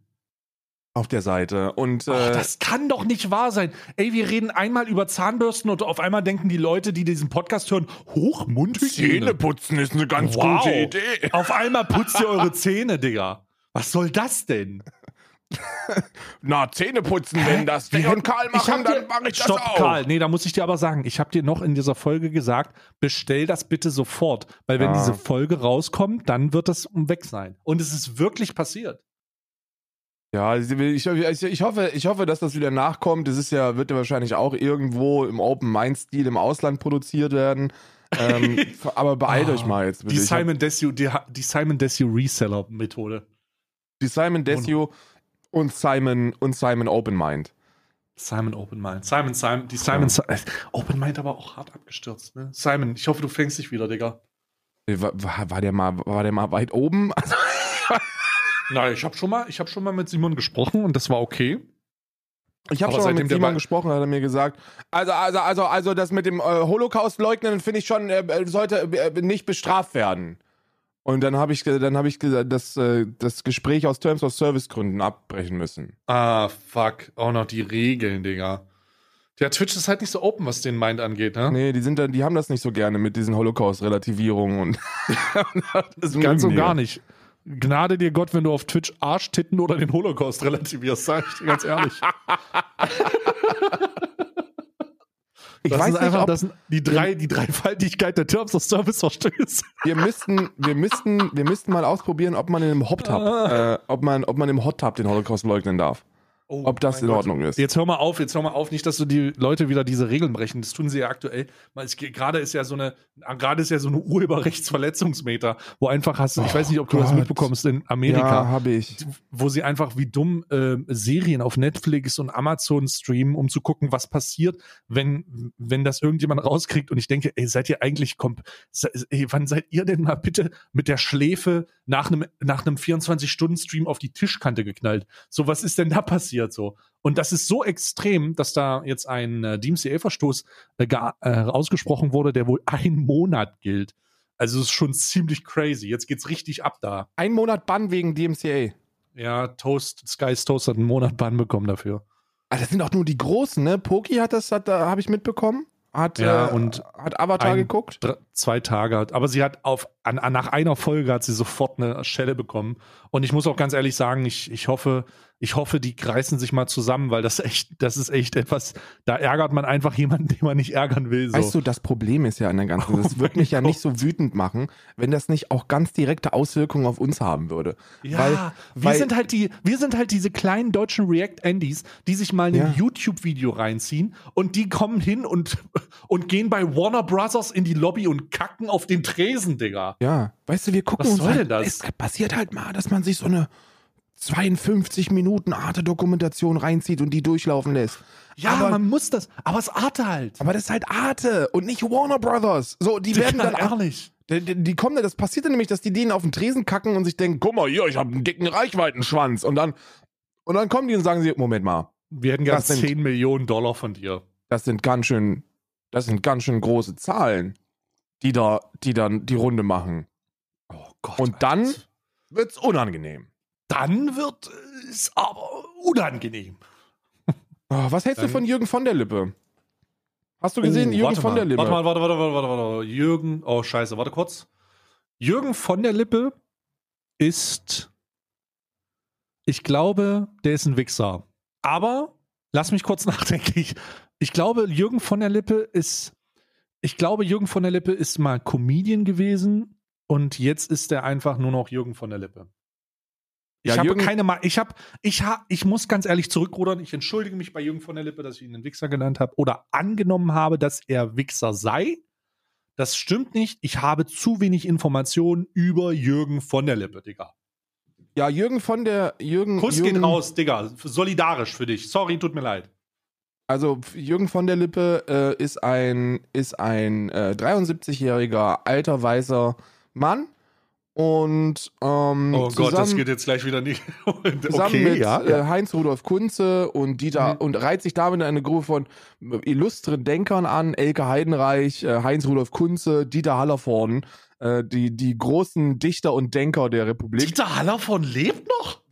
Auf der Seite. Und Ach, äh, das kann doch nicht wahr sein. Ey, wir reden einmal über Zahnbürsten und auf einmal denken die Leute, die diesen Podcast hören, hoch Mundhygiene. Zähne putzen ist eine ganz Wow. gute Idee. (laughs) Auf einmal putzt ihr eure Zähne, Digga. Was soll das denn? Na, Zähne putzen, Hä? wenn das Wie und Karl machen, hab dann dir- mache ich das Stopp, auch. Karl. Nee, da muss ich dir aber sagen, ich habe dir noch in dieser Folge gesagt, bestell das bitte sofort. Weil wenn Ah. diese Folge rauskommt, dann wird das weg sein. Und es ist wirklich passiert. Ja, ich, ich, ich, hoffe, ich hoffe, dass das wieder nachkommt. Das ist ja, wird ja wahrscheinlich auch irgendwo im Open-Mind-Stil im Ausland produziert werden. ähm, (laughs) aber beeilt Ah, euch mal jetzt. bitte. Die Simon Desue, die, die Simon Desue Reseller-Methode. die Simon Desue und Simon und Simon Open Mind. Simon Open Mind. Simon, Simon, die Simon, Si- äh, Open Mind aber auch hart abgestürzt, ne? Simon, ich hoffe, du fängst dich wieder, Digga. War, war, war, der mal, war der mal weit oben? (laughs) (laughs) Nein, ich habe schon mal, ich habe schon mal mit Simon gesprochen und das war okay. ich habe schon mal mit Simon gesprochen, hat er mir gesagt. Also, also, also, also das mit dem äh, Holocaust leugnen finde ich schon, äh, sollte äh, nicht bestraft werden. Und dann habe ich, dann habe ich das, äh, das Gespräch aus Terms of Service Gründen abbrechen müssen. Ah, fuck. Auch noch die Regeln, Digga. Der Twitch ist halt nicht so open, was den Mind angeht, ne? Nee, die sind dann, die haben das nicht so gerne mit diesen Holocaust-Relativierungen und (laughs) (laughs) das Ganz und gar nicht. Gnade dir Gott, wenn du auf Twitch Arschtitten oder den Holocaust relativierst, sag ich dir ganz ehrlich. (laughs) Ich das weiß ist nicht, einfach ob die, drei, die Dreifaltigkeit der Terms of Service Verstöße. wir müssten, wir müssten, wir müssten mal ausprobieren, ob man in einem Hot Tub, Ah. äh, ob man, ob man im Hot Tub den Holocaust leugnen darf. Oh, Ob das in Gott. Ordnung ist. Jetzt hör mal auf, jetzt hör mal auf, nicht, dass du die Leute wieder diese Regeln brechen. Das tun sie ja aktuell. Gerade ist ja so eine, gerade ist ja so eine Urheberrechtsverletzungsmeter, wo einfach hast, ich Oh weiß nicht, ob du das Gott. mitbekommst in Amerika. Ja, habe ich. wo sie einfach wie dumm äh, Serien auf Netflix und Amazon streamen, um zu gucken, was passiert, wenn, wenn das irgendjemand rauskriegt. Und ich denke, ey, seid ihr eigentlich, komp ey, wann seid ihr denn mal bitte mit der Schläfe nach einem, nach einem 24-Stunden-Stream auf die Tischkante geknallt? So, was ist denn da passiert so? Und das ist so extrem, dass da jetzt ein äh, DMCA-Verstoß äh, äh, ausgesprochen wurde, der wohl einen Monat gilt. Also es ist schon ziemlich crazy. Jetzt geht's richtig ab da. Ein Monat Bann wegen DMCA. Ja, Toast, Sky's Toast hat einen Monat Bann bekommen dafür. Ah, das sind auch nur die Großen, ne? Poki hat das, hat, da habe ich mitbekommen. Hat, Ja, äh, und hat Avatar ein- geguckt. Zwei Tage. hat- Aber sie hat auf, an, an, nach einer Folge hat sie sofort eine Schelle bekommen. Und ich muss auch ganz ehrlich sagen, ich, ich hoffe, ich hoffe, die reißen sich mal zusammen, weil das echt, das ist echt etwas, da ärgert man einfach jemanden, (laughs) den man nicht ärgern will. So. Weißt du, das Problem ist ja an der ganzen, (laughs) das Oh wird mein mich ja Gott. nicht so wütend machen, wenn das nicht auch ganz direkte Auswirkungen auf uns haben würde. Ja, weil, wir weil- sind halt die, wir sind halt diese kleinen deutschen React-Andys, die sich mal ein Ja. YouTube-Video reinziehen und die kommen hin und, und gehen bei Warner Brothers in die Lobby und kacken auf den Tresen, Digga. Ja, weißt du, wir gucken Was uns soll halt, denn das? Es passiert halt mal, dass man sich so eine 52 Minuten Arte-Dokumentation reinzieht und die durchlaufen lässt. Ja, aber, man muss das, aber es Arte halt. aber das ist halt Arte und nicht Warner Brothers. So, die werden Digga, dann ehrlich. Die, die, die kommen, das passiert dann nämlich, dass die denen auf den Tresen kacken und sich denken, guck mal hier, ich habe einen dicken Reichweitenschwanz. Und dann, und dann kommen die und sagen sie, Moment mal, Wir hätten gerne Das sind- 10 Millionen Dollar von dir. das sind ganz schön, das sind ganz schön große Zahlen, die da, die dann die Runde machen. Oh Gott. Und dann wird's unangenehm. Dann wird es aber unangenehm. Oh, was hältst Dann- du von Jürgen von der Lippe? Hast du gesehen, Oh, Jürgen von mal. der Lippe? Warte mal, warte, warte, warte, warte, warte. Jürgen, oh scheiße, warte kurz. Jürgen von der Lippe ist, ich glaube, der ist ein Wichser. Aber, lass mich kurz (laughs) nachdenken. Ich, ich glaube, Jürgen von der Lippe ist, ich glaube, Jürgen von der Lippe ist mal Comedian gewesen und jetzt ist er einfach nur noch Jürgen von der Lippe. Ich Ja, habe Jürgen- keine Ma ich habe ich ha ich muss ganz ehrlich zurückrudern. Ich entschuldige mich bei Jürgen von der Lippe, dass ich ihn einen Wichser genannt habe oder angenommen habe, dass er Wichser sei. Das stimmt nicht. Ich habe zu wenig Informationen über Jürgen von der Lippe, Digga. Ja, Jürgen von der, Jürgen, Kuss Jürgen, geht raus, Digga. Solidarisch für dich. Sorry, tut mir leid. Also Jürgen von der Lippe äh, ist ein, ist ein äh, 73-jähriger alter weißer Mann und ähm, Oh Gott, das zusammen- geht jetzt gleich wieder nicht. (laughs) zusammen mit äh, Heinz Rudolf Kunze und Dieter Mhm. und reiht sich damit eine Gruppe von illustren Denkern an, Elke Heidenreich, äh, Heinz Rudolf Kunze, Dieter Hallervorden, äh, die, die großen Dichter und Denker der Republik. Dieter Hallervorden lebt noch? (laughs)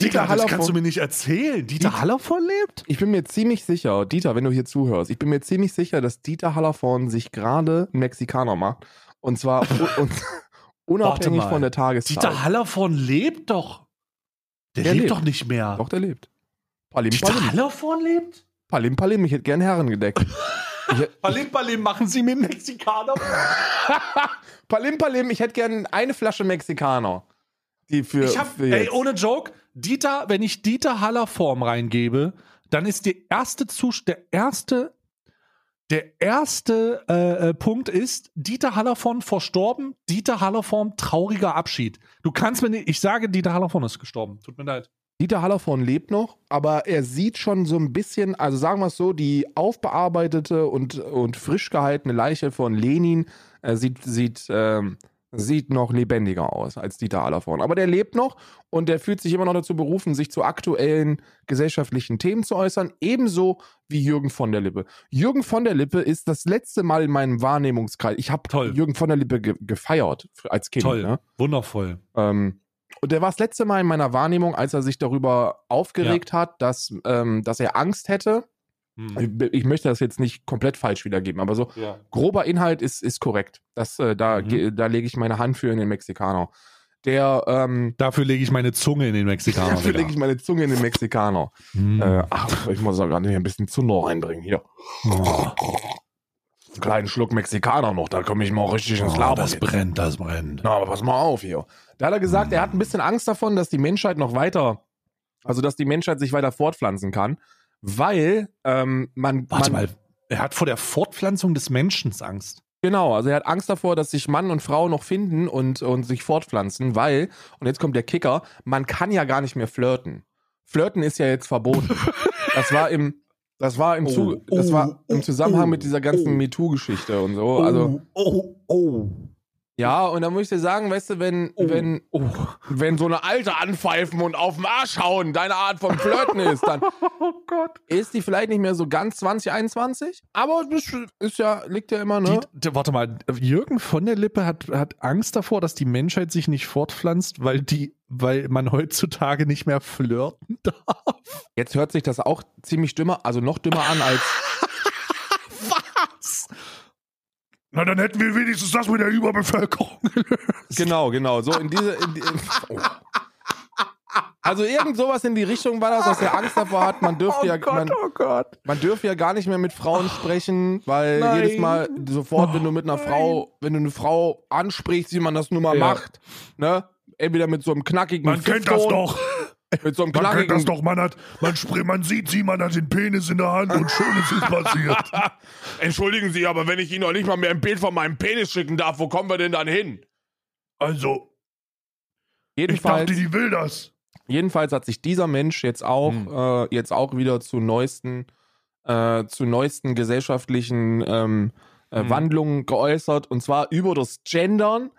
Dieter das Hallervorden- kannst du mir nicht erzählen. Dieter Hallervorden lebt? Ich bin mir ziemlich sicher, Dieter, wenn du hier zuhörst, ich bin mir ziemlich sicher, dass Dieter Hallervorden sich gerade Mexikaner macht. Und zwar, und, (laughs) Unabhängig von der Tageszeit. Dieter Hallervorn lebt doch. Der, Der lebt, lebt. doch nicht mehr. Doch, der lebt. Palim, Dieter Palim. Hallervorn lebt? Palim, Palim. Ich hätte gern Herrengedeck. (laughs) ich, hätt- Palim Palim machen Sie mit Mexikaner. (laughs) Palim, Palim. Ich hätte gern eine Flasche Mexikaner. Die für. Ich hab, für ey, ohne Joke, Dieter, wenn ich Dieter Hallerform reingebe, dann ist die erste Zus der erste, der erste äh, äh, Punkt ist, Dieter Hallerform verstorben, Dieter Hallerform trauriger Abschied. Du kannst mir nicht, ich sage, Dieter Hallerform ist gestorben. Tut mir leid. Dieter Hallervorn lebt noch, aber er sieht schon so ein bisschen, also sagen wir es so, die aufbearbeitete und, und frisch gehaltene Leiche von Lenin äh, sieht, sieht, ähm, sieht noch lebendiger aus als Dieter Hallervorn. Aber der lebt noch und der fühlt sich immer noch dazu berufen, sich zu aktuellen gesellschaftlichen Themen zu äußern, ebenso wie Jürgen von der Lippe. Jürgen von der Lippe ist das letzte Mal in meinem Wahrnehmungskreis. Ich habe. Jürgen von der Lippe ge gefeiert als Kind. Toll, Ne? wundervoll. Ähm, und der war das letzte Mal in meiner Wahrnehmung, als er sich darüber aufgeregt hat, dass, ähm, dass er Angst hätte. Hm. Ich, ich möchte das jetzt nicht komplett falsch wiedergeben, aber so Ja. grober Inhalt ist, ist korrekt. Das, äh, da, Mhm. ge- da lege ich meine Hand für in den Mexikaner. Der, ähm, Dafür lege ich meine Zunge in den Mexikaner. dafür lege ich meine Zunge in den Mexikaner. Hm. Äh, ach, ich muss da gerade hier ein bisschen Zunder reinbringen. Hier. Oh, Einen kleinen Schluck Mexikaner noch, da komme ich mal richtig ins oh, Labern. das jetzt. brennt, das brennt. Na, aber pass mal auf hier. Da hat er gesagt, er hat ein bisschen Angst davon, dass die Menschheit noch weiter, also dass die Menschheit sich weiter fortpflanzen kann, weil ähm, man, Warte man mal, er hat vor der Fortpflanzung des Menschen Angst. genau, also er hat Angst davor, dass sich Mann und Frau noch finden und, und sich fortpflanzen, weil, und jetzt kommt der Kicker, man kann ja gar nicht mehr flirten. Flirten ist ja jetzt verboten. (laughs) das war im, das war im, Zu, Oh, das war oh, im Zusammenhang oh, mit dieser ganzen oh. MeToo-Geschichte und so. Also, oh, oh, ja, und da muss ich dir sagen, weißt du, wenn, oh, wenn, oh. wenn so eine Alte anpfeifen und auf den Arsch hauen deine Art von Flirten ist, dann (laughs) oh Gott. ist die vielleicht nicht mehr so ganz 2021. Aber das ist ja, liegt ja immer, ne? Die, warte mal, Jürgen von der Lippe hat, hat Angst davor, dass die Menschheit sich nicht fortpflanzt, weil die, weil man heutzutage nicht mehr flirten darf. Jetzt hört sich das auch ziemlich dümmer, also noch dümmer an als. (laughs) Was? Na, dann hätten wir wenigstens das mit der Überbevölkerung gelöst. (laughs) genau, genau. So in diese. In die, oh. Also irgend sowas in die Richtung war das, dass er Angst davor hat, man dürfte ja. man, oh Gott. Man dürfe ja gar nicht mehr mit Frauen sprechen, weil Nein. jedes Mal sofort, wenn du mit einer Frau, wenn du eine Frau ansprichst, wie man das nun mal Ja. macht, ne? Entweder mit so einem knackigen Man kennt das doch. Mit so einem Man kennt das doch. Man hat, man, man sieht sie, man hat den Penis in der Hand und schon ist passiert. (laughs) Entschuldigen Sie, aber wenn ich Ihnen noch nicht mal mehr ein Bild von meinem Penis schicken darf, wo kommen wir denn dann hin? Also, ich Jedenfalls, dachte, die will das. jedenfalls hat sich dieser Mensch jetzt auch, Hm. äh, jetzt auch wieder zu neuesten, äh, zu neuesten gesellschaftlichen ähm, äh, Hm. Wandlungen geäußert und zwar über das Gendern.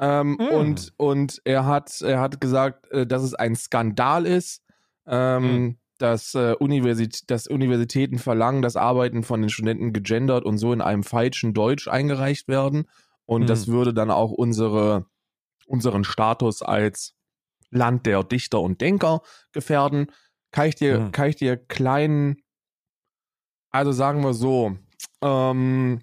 Ähm, Hm. und, und er hat, er hat gesagt, äh, dass es ein Skandal ist, ähm, Hm. dass, äh, Universität, dass Universitäten verlangen, dass Arbeiten von den Studenten gegendert und so in einem falschen Deutsch eingereicht werden. Und Hm. das würde dann auch unsere, unseren Status als Land der Dichter und Denker gefährden. Kann ich dir, Hm. kann ich dir kleinen, also sagen wir so, ähm,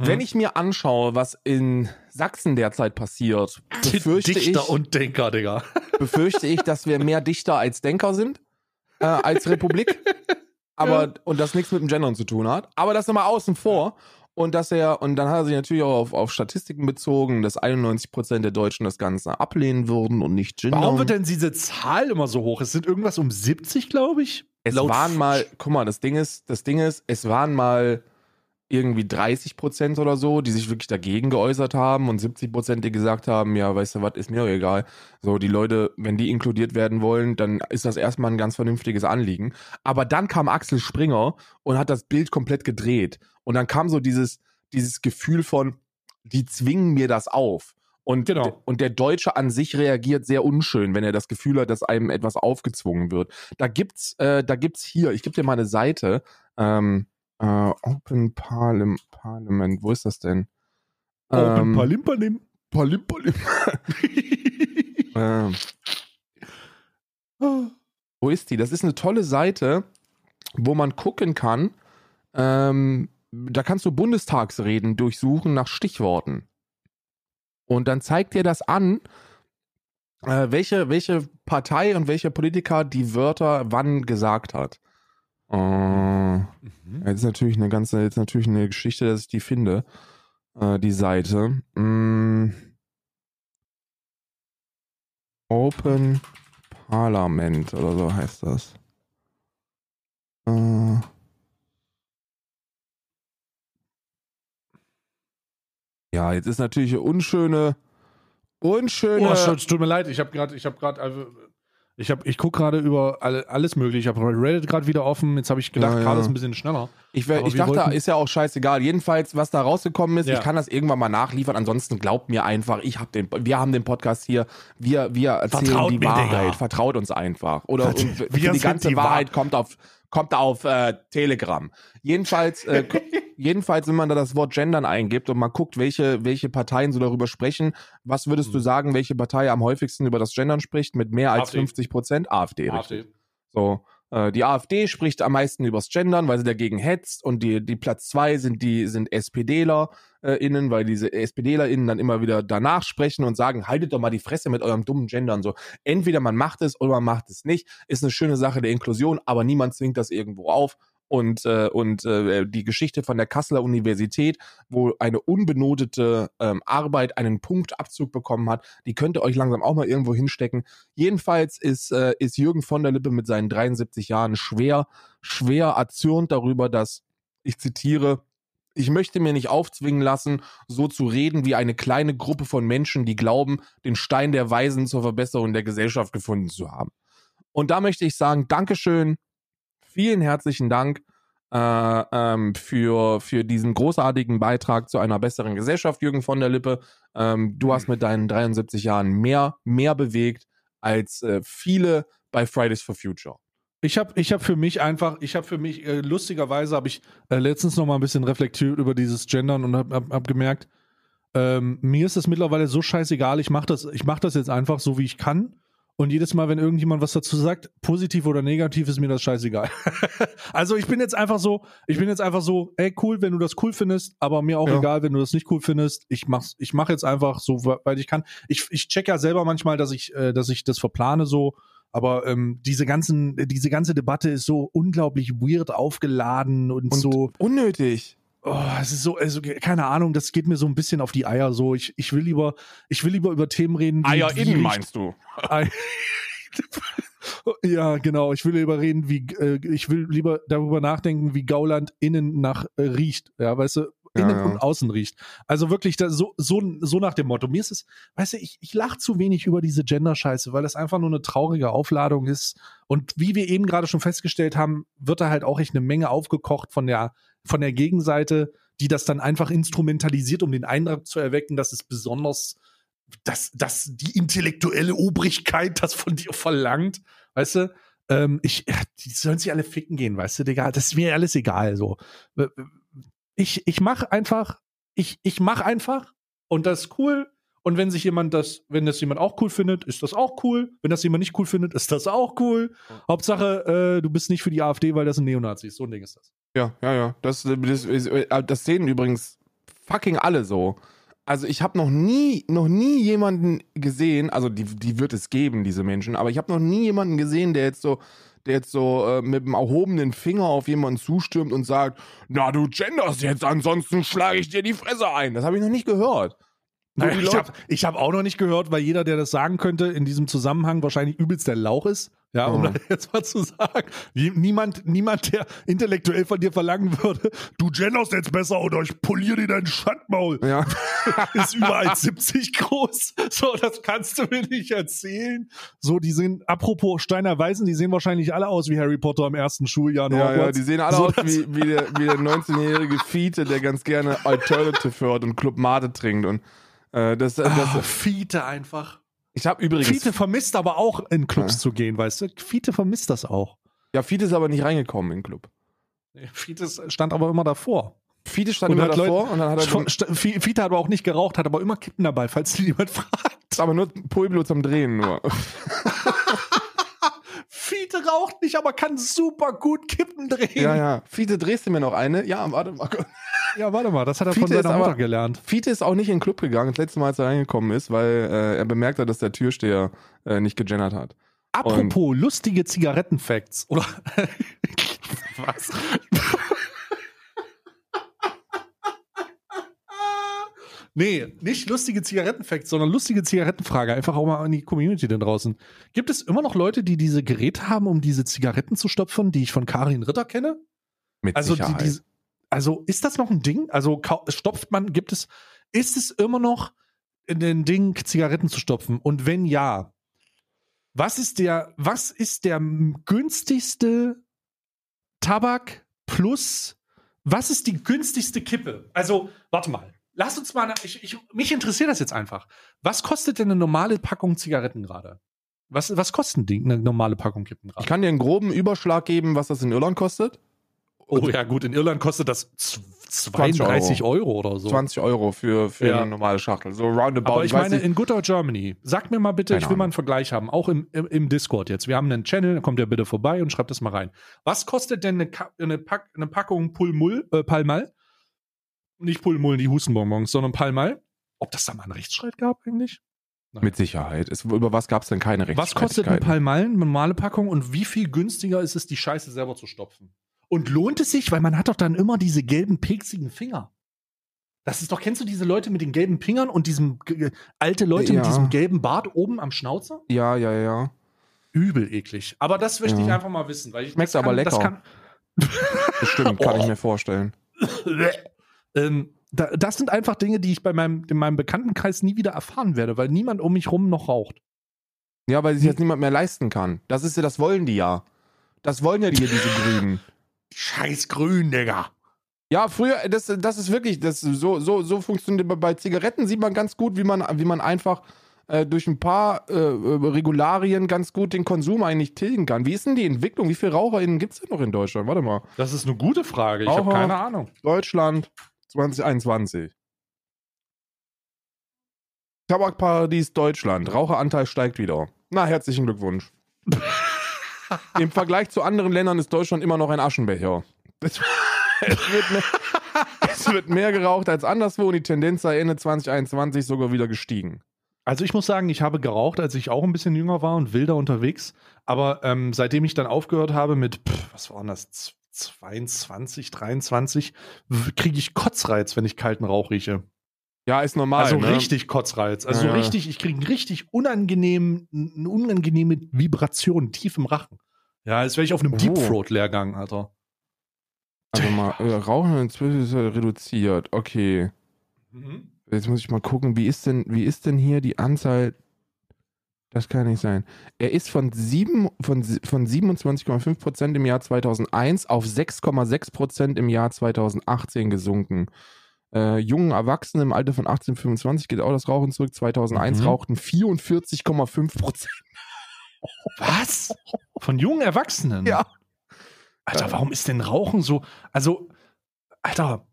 Hm. wenn ich mir anschaue, was in Sachsen derzeit passiert, befürchte Dichter ich, und Denker, Digga. (laughs) befürchte ich, dass wir mehr Dichter als Denker sind, äh, als Republik. (laughs) Aber, und das nichts mit dem Gendern zu tun hat. Aber das nochmal außen vor. Und dass er, und dann hat er sich natürlich auch auf, auf Statistiken bezogen, dass 91% der Deutschen das Ganze ablehnen würden und nicht gendern. Warum wird denn diese Zahl immer so hoch? Es sind irgendwas um 70, glaube ich. Es Laut waren mal, guck mal, das Ding ist, das Ding ist, es waren mal irgendwie 30 Prozent oder so, die sich wirklich dagegen geäußert haben und 70 Prozent, die gesagt haben, ja, weißt du was, ist mir doch egal. So, die Leute, wenn die inkludiert werden wollen, dann ist das erstmal ein ganz vernünftiges Anliegen. Aber dann kam Axel Springer und hat das Bild komplett gedreht. Und dann kam so dieses, dieses Gefühl von, die zwingen mir das auf. Und, Genau. und der Deutsche an sich reagiert sehr unschön, wenn er das Gefühl hat, dass einem etwas aufgezwungen wird. Da gibt's, äh, da gibt's hier, ich gebe dir mal eine Seite, ähm, äh, Open Parlim Parliament, wo ist das denn? Ähm, Palim, Palim. Palim, Palim. (laughs) ähm, wo ist die? Das ist eine tolle Seite, wo man gucken kann. Ähm, da kannst du Bundestagsreden durchsuchen nach Stichworten. Und dann zeigt dir das an, äh, welche, welche Partei und welcher Politiker die Wörter wann gesagt hat. Äh, Mhm. Jetzt ist natürlich eine ganze, jetzt natürlich eine Geschichte, dass ich die finde, äh, die Seite. Mm. Open Parliament oder so heißt das. Äh. Ja, jetzt ist natürlich eine unschöne, unschöne. Oh, es tut mir leid, ich habe gerade, ich habe gerade, also, ich habe, ich gucke gerade über alle, alles mögliche. Ich habe Reddit gerade wieder offen. Jetzt habe ich gedacht, Ja, ja. gerade ist ein bisschen schneller. Ich, wär- ich dachte, wollten- ist ja auch scheißegal. Jedenfalls, was da rausgekommen ist, Ja. ich kann das irgendwann mal nachliefern. Ansonsten glaubt mir einfach, ich hab den, wir haben den Podcast hier, wir, wir erzählen Vertraut die mir, Wahrheit. Digga. Vertraut uns einfach. Oder und die ganze die Wahr- Wahrheit kommt auf, kommt auf äh, Telegram. Jedenfalls, äh, (laughs) jedenfalls, wenn man da das Wort Gendern eingibt und man guckt, welche, welche Parteien so darüber sprechen, was würdest du Mhm. sagen, welche Partei am häufigsten über das Gendern spricht mit mehr als AfD. 50 Prozent? AfD, richtig. AfD. So, äh, die AfD spricht am meisten übers Gendern, weil sie dagegen hetzt und die, die Platz zwei sind die sind SPDler äh, innen, weil diese SPDler innen dann immer wieder danach sprechen und sagen, haltet doch mal die Fresse mit eurem dummen Gendern. So, entweder man macht es oder man macht es nicht. Ist eine schöne Sache der Inklusion, aber niemand zwingt das irgendwo auf. Und, äh, und äh, die Geschichte von der Kasseler Universität, wo eine unbenotete ähm, Arbeit einen Punktabzug bekommen hat, die könnt ihr euch langsam auch mal irgendwo hinstecken. Jedenfalls ist, äh, ist Jürgen von der Lippe mit seinen 73 Jahren schwer, schwer erzürnt darüber, dass, ich zitiere, ich möchte mir nicht aufzwingen lassen, so zu reden wie eine kleine Gruppe von Menschen, die glauben, den Stein der Weisen zur Verbesserung der Gesellschaft gefunden zu haben. Und da möchte ich sagen, Dankeschön, vielen herzlichen Dank äh, ähm, für, für diesen großartigen Beitrag zu einer besseren Gesellschaft, Jürgen von der Lippe. Ähm, du hast mit deinen 73 Jahren mehr, mehr bewegt als äh, viele bei Fridays for Future. Ich habe ich hab für mich einfach, ich habe für mich, äh, lustigerweise habe ich äh, letztens noch mal ein bisschen reflektiert über dieses Gendern und habe hab, hab gemerkt, ähm, mir ist das mittlerweile so scheißegal, ich mache das, ich mach das jetzt einfach so, wie ich kann. Und jedes Mal, wenn irgendjemand was dazu sagt, positiv oder negativ, ist mir das scheißegal. (laughs) also ich bin jetzt einfach so, ich bin jetzt einfach so, ey cool, wenn du das cool findest, aber mir auch Ja. egal, wenn du das nicht cool findest. Ich mach's, ich mach jetzt einfach so, weil ich kann. Ich, ich check ja selber manchmal, dass ich, äh, dass ich das verplane so. Aber ähm, diese ganzen, diese ganze Debatte ist so unglaublich weird aufgeladen und, Und so. unnötig. Oh, es ist so, also keine Ahnung, das geht mir so ein bisschen auf die Eier. So, ich, ich will lieber, ich will lieber über Themen reden. wie- Eier innen meinst du? Ei- ja, genau. Ich will lieber reden, wie äh, ich will lieber darüber nachdenken, wie Gauland innen nach äh, riecht. Ja, weißt du, Ja, innen ja. und außen riecht. Also wirklich da, so, so, so nach dem Motto. Mir ist es, weißt du, ich, ich lache zu wenig über diese Gender-Scheiße, weil das einfach nur eine traurige Aufladung ist. Und wie wir eben gerade schon festgestellt haben, wird da halt auch echt eine Menge aufgekocht von der, von der Gegenseite, die das dann einfach instrumentalisiert, um den Eindruck zu erwecken, dass es besonders dass, dass die intellektuelle Obrigkeit das von dir verlangt, weißt du? Ähm, ich, die sollen sich alle ficken gehen, weißt du, Digga, das ist mir alles egal, so. Ich, ich mach einfach, ich, ich mach einfach und das ist cool. Und wenn sich jemand das, wenn das jemand auch cool findet, ist das auch cool. Wenn das jemand nicht cool findet, ist das auch cool. Hauptsache, äh, du bist nicht für die AfD, weil das ein Neonazi ist. So ein Ding ist das. Ja, ja, ja. Das, das, das, das sehen übrigens fucking alle so. Also ich habe noch nie, noch nie jemanden gesehen, also die, die wird es geben, diese Menschen, aber ich habe noch nie jemanden gesehen, der jetzt so, der jetzt so äh, mit dem erhobenen Finger auf jemanden zustürmt und sagt, na du genders jetzt, ansonsten schlage ich dir die Fresse ein. Das habe ich noch nicht gehört. Naja, ich habe hab auch noch nicht gehört, weil jeder, der das sagen könnte, in diesem Zusammenhang wahrscheinlich übelst der Lauch ist. Ja, um Mhm. das (laughs) jetzt mal zu sagen. Niemand, niemand, der intellektuell von dir verlangen würde, Du genderst jetzt besser oder ich poliere dir dein Schandmaul. Ja. (laughs) ist über 1,70 groß. So, das kannst du mir nicht erzählen. So, die sind, apropos Steiner Weisen, die sehen wahrscheinlich alle aus wie Harry Potter im ersten Schuljahr. Ja, ja, die sehen alle So, aus wie, wie der, wie der 19-jährige Fiete, der ganz gerne Alternative hört und Club Mate trinkt. Und äh, das, das, Ah, Fiete einfach. ich habe übrigens. Fiete vermisst aber auch in Clubs zu gehen, weißt du? Fiete vermisst das auch. Ja, Fiete ist aber nicht reingekommen in den Club. Fiete stand aber immer davor. Fiete stand Und immer hat Leute- davor und dann hat er St- St- Fi- Fiete hat aber auch nicht geraucht, hat aber immer Kippen dabei, falls jemand (laughs) fragt. aber nur Pulblo zum Drehen nur. (laughs) Fiete raucht nicht, aber kann super gut Kippen drehen. Ja, ja. Fiete, drehst du mir noch eine? Ja, warte mal. (laughs) Ja, warte mal, das hat er Fiete von seiner aber- Mutter gelernt. Fiete ist auch nicht in den Club gegangen, das letzte Mal, als er reingekommen ist, weil äh, er bemerkt hat, dass der Türsteher äh, nicht gegendert hat. Apropos lustige Zigarettenfacts. Oder (laughs) was? Nee, nicht lustige Zigarettenfacts, sondern lustige Zigarettenfrage. Einfach auch mal an die Community da draußen. Gibt es immer noch Leute, die diese Geräte haben, um diese Zigaretten zu stopfen, die ich von Karin Ritter kenne? Mit Also, die, Sicherheit. die, also ist das noch ein Ding? Also stopft man, gibt es, ist es immer noch ein Ding, Zigaretten zu stopfen? Und wenn ja, was ist der, was ist der günstigste Tabak plus, was ist die günstigste Kippe? Also, warte mal. Lass uns mal, ich, ich, mich interessiert das jetzt einfach. Was kostet denn eine normale Packung Zigaretten gerade? Was, was kostet die, eine normale Packung Kippen ich gerade? kann dir einen groben Überschlag geben, was das in Irland kostet. Oh ja, gut, in Irland kostet das z- 20 32 Euro, oder so. 20 Euro für, für Ja. eine normale Schachtel. So roundabout. Aber ich weiß meine, nicht- in Good Old Germany, sag mir mal bitte, Keine ich will mal Ahnung. einen Vergleich haben, auch im, im, im Discord jetzt. Wir haben einen Channel, kommt ihr bitte vorbei und schreibt das mal rein. Was kostet denn eine, eine, Pack, eine Packung Pulmul, äh, Palmal? Nicht Pulmul, die Hustenbonbons, sondern Palmal. Ob das da mal einen Rechtsstreit gab eigentlich? mit Sicherheit. Es, über was gab es denn keine Was kostet ein Rechtsstreitigkeiten? Palmal, eine normale Packung und wie viel günstiger ist es, die Scheiße selber zu stopfen? Und lohnt es sich, weil man hat doch dann immer diese gelben, peksigen Finger. Das ist doch, kennst du diese Leute mit den gelben Fingern und diesem alte Leute mit Ja. diesem gelben Bart oben am Schnauzer? Ja, ja, ja. Übel eklig. Aber das möchte ich Ja. einfach mal wissen, weil ich Schmeckt das aber kann, Das lecker. kann, Bestimmt, kann Oh. ich (laughs) mir vorstellen. Ähm, da, das sind einfach Dinge, die ich bei meinem, in meinem Bekanntenkreis nie wieder erfahren werde, weil niemand um mich rum noch raucht. Ja, weil sich jetzt niemand mehr leisten kann. Das ist ja, das wollen die ja. Das wollen ja die, diese Grünen. Scheiß grün, Digga. Ja, früher, das, das ist wirklich, das so, so, so funktioniert. Bei- Bei Zigaretten sieht man ganz gut, wie man, wie man einfach äh, durch ein paar äh, äh, Regularien ganz gut den Konsum eigentlich tilgen kann. Wie ist denn die Entwicklung? Wie viele RaucherInnen gibt es denn noch in Deutschland? Warte mal. Das ist eine gute Frage. Ich habe keine Ahnung. Deutschland 2021. Tabakparadies Deutschland. Raucheranteil steigt wieder. Na, herzlichen Glückwunsch. (laughs) Im Vergleich zu anderen Ländern ist Deutschland immer noch ein Aschenbecher. Es, wird mehr, es wird mehr geraucht als anderswo und die Tendenz sei Ende 2021 sogar wieder gestiegen. Also ich muss sagen, ich habe geraucht, als ich auch ein bisschen jünger war und wilder unterwegs. Aber ähm, seitdem ich dann aufgehört habe mit, pff, was waren das, 22, 23, kriege ich Kotzreiz, wenn ich kalten Rauch rieche. Ja, ist normal. also ne? richtig Kotzreiz. Also Ja, richtig, ich kriege richtig unangenehm, eine unangenehme Vibration tief im Rachen. Ja, als wäre ich auf einem Oh. Deep Throat Lehrgang, Alter. Also mal, äh, Rauchen inzwischen ist ja reduziert. Okay. Mhm. Jetzt muss ich mal gucken, wie ist denn, wie ist denn hier die Anzahl? Das kann nicht sein. Er ist von, von, von 27,5% im Jahr 2001 auf 6,6% im Jahr 2018 gesunken. Äh, jungen Erwachsenen im Alter von 18 bis 25 geht auch das Rauchen zurück. 2001 Mhm. rauchten 44,5%. Was? Von jungen Erwachsenen? Ja. Alter, warum ist denn Rauchen so? Also, Alter,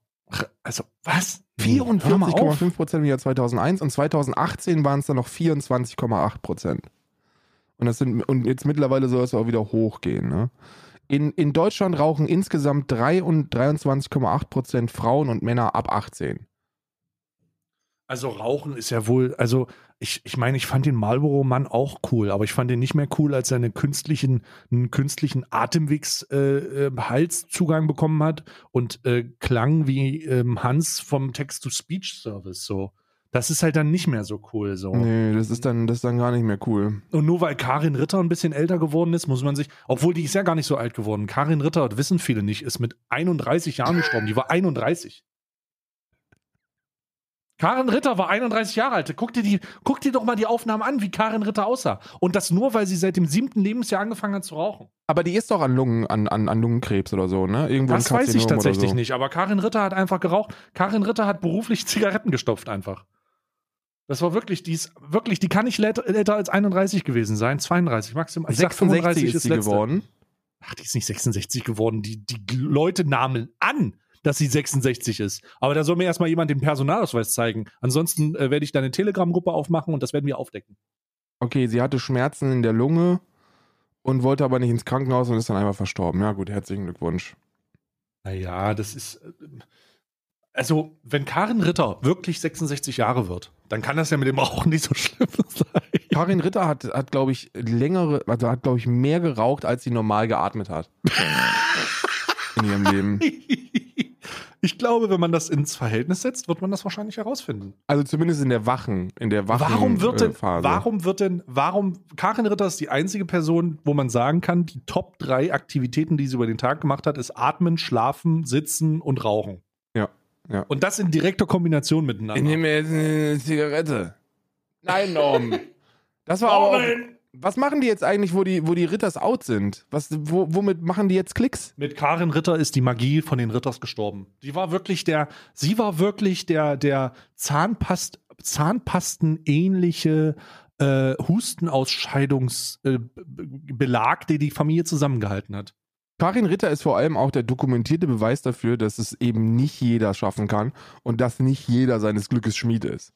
also, was? Hör mal auf. 44,5% im Jahr 2001 und 2018 waren es dann noch 24,8%. Und, das sind, und jetzt mittlerweile soll es auch wieder hochgehen. Ne? In, in Deutschland rauchen insgesamt 3 und 23,8% Frauen und Männer ab 18. Also Rauchen ist ja wohl, also ich, ich meine, ich fand den Marlboro-Mann auch cool, aber ich fand den nicht mehr cool, als er einen künstlichen, einen künstlichen Atemwegs-Halszugang äh, Halszugang bekommen hat und äh, klang wie ähm, Hans vom Text-to-Speech-Service. So. Das ist halt dann nicht mehr so cool. So. Nee, das ist, dann, das ist dann gar nicht mehr cool. Und nur weil Karin Ritter ein bisschen älter geworden ist, muss man sich, obwohl die ist ja gar nicht so alt geworden. Karin Ritter, das wissen viele nicht, ist mit 31 Jahren gestorben. Die war 31. Karin Ritter war 31 Jahre alt. Guck dir, die, guck dir doch mal die Aufnahmen an, wie Karin Ritter aussah. Und das nur, weil sie seit dem siebten Lebensjahr angefangen hat zu rauchen. Aber die ist doch an, Lungen, an, an, an Lungenkrebs oder so, ne? Irgendwo Das weiß ich tatsächlich so. nicht. Aber Karin Ritter hat einfach geraucht. Karin Ritter hat beruflich (laughs) Zigaretten gestopft einfach. Das war wirklich, die ist wirklich, die kann nicht älter als 31 gewesen sein. 32 maximal. Ich sag 66 35 ist sie letzte. geworden. Ach, die ist nicht 66 geworden. Die, die Leute nahmen an, dass sie 66 ist. Aber da soll mir erstmal jemand den Personalausweis zeigen. Ansonsten äh, werde ich da eine Telegram-Gruppe aufmachen und das werden wir aufdecken. Okay, sie hatte Schmerzen in der Lunge und wollte aber nicht ins Krankenhaus und ist dann einfach verstorben. Ja, gut, herzlichen Glückwunsch. Naja, das ist. äh, Also, wenn Karin Ritter wirklich 66 Jahre wird, dann kann das ja mit dem Rauchen nicht so schlimm (laughs) sein. Karin Ritter hat, hat glaube ich, längere, also hat, glaube ich, mehr geraucht, als sie normal geatmet hat. (laughs) In ihrem Leben. (laughs) Ich glaube, wenn man das ins Verhältnis setzt, wird man das wahrscheinlich herausfinden. Also zumindest in der Wachen, in der Wachen Warum wird denn, äh, Phase. warum wird denn, warum, Karin Ritter ist die einzige Person, wo man sagen kann, die Top drei Aktivitäten, die sie über den Tag gemacht hat, ist Atmen, Schlafen, Sitzen und Rauchen. Ja, ja. Und das in direkter Kombination miteinander. Ich nehme jetzt eine Zigarette. Nein, Norm. (laughs) Das war auch, Was machen die jetzt eigentlich, wo die, wo die Ritters out sind? Was, wo, womit machen die jetzt Klicks? Mit Karin Ritter ist die Magie von den Ritters gestorben. Sie war wirklich der, sie war wirklich der, der Zahnpast, Zahnpastenähnliche äh, Hustenausscheidungsbelag, äh, der die Familie zusammengehalten hat. Karin Ritter ist vor allem auch der dokumentierte Beweis dafür, dass es eben nicht jeder schaffen kann und dass nicht jeder seines Glückes Schmied ist.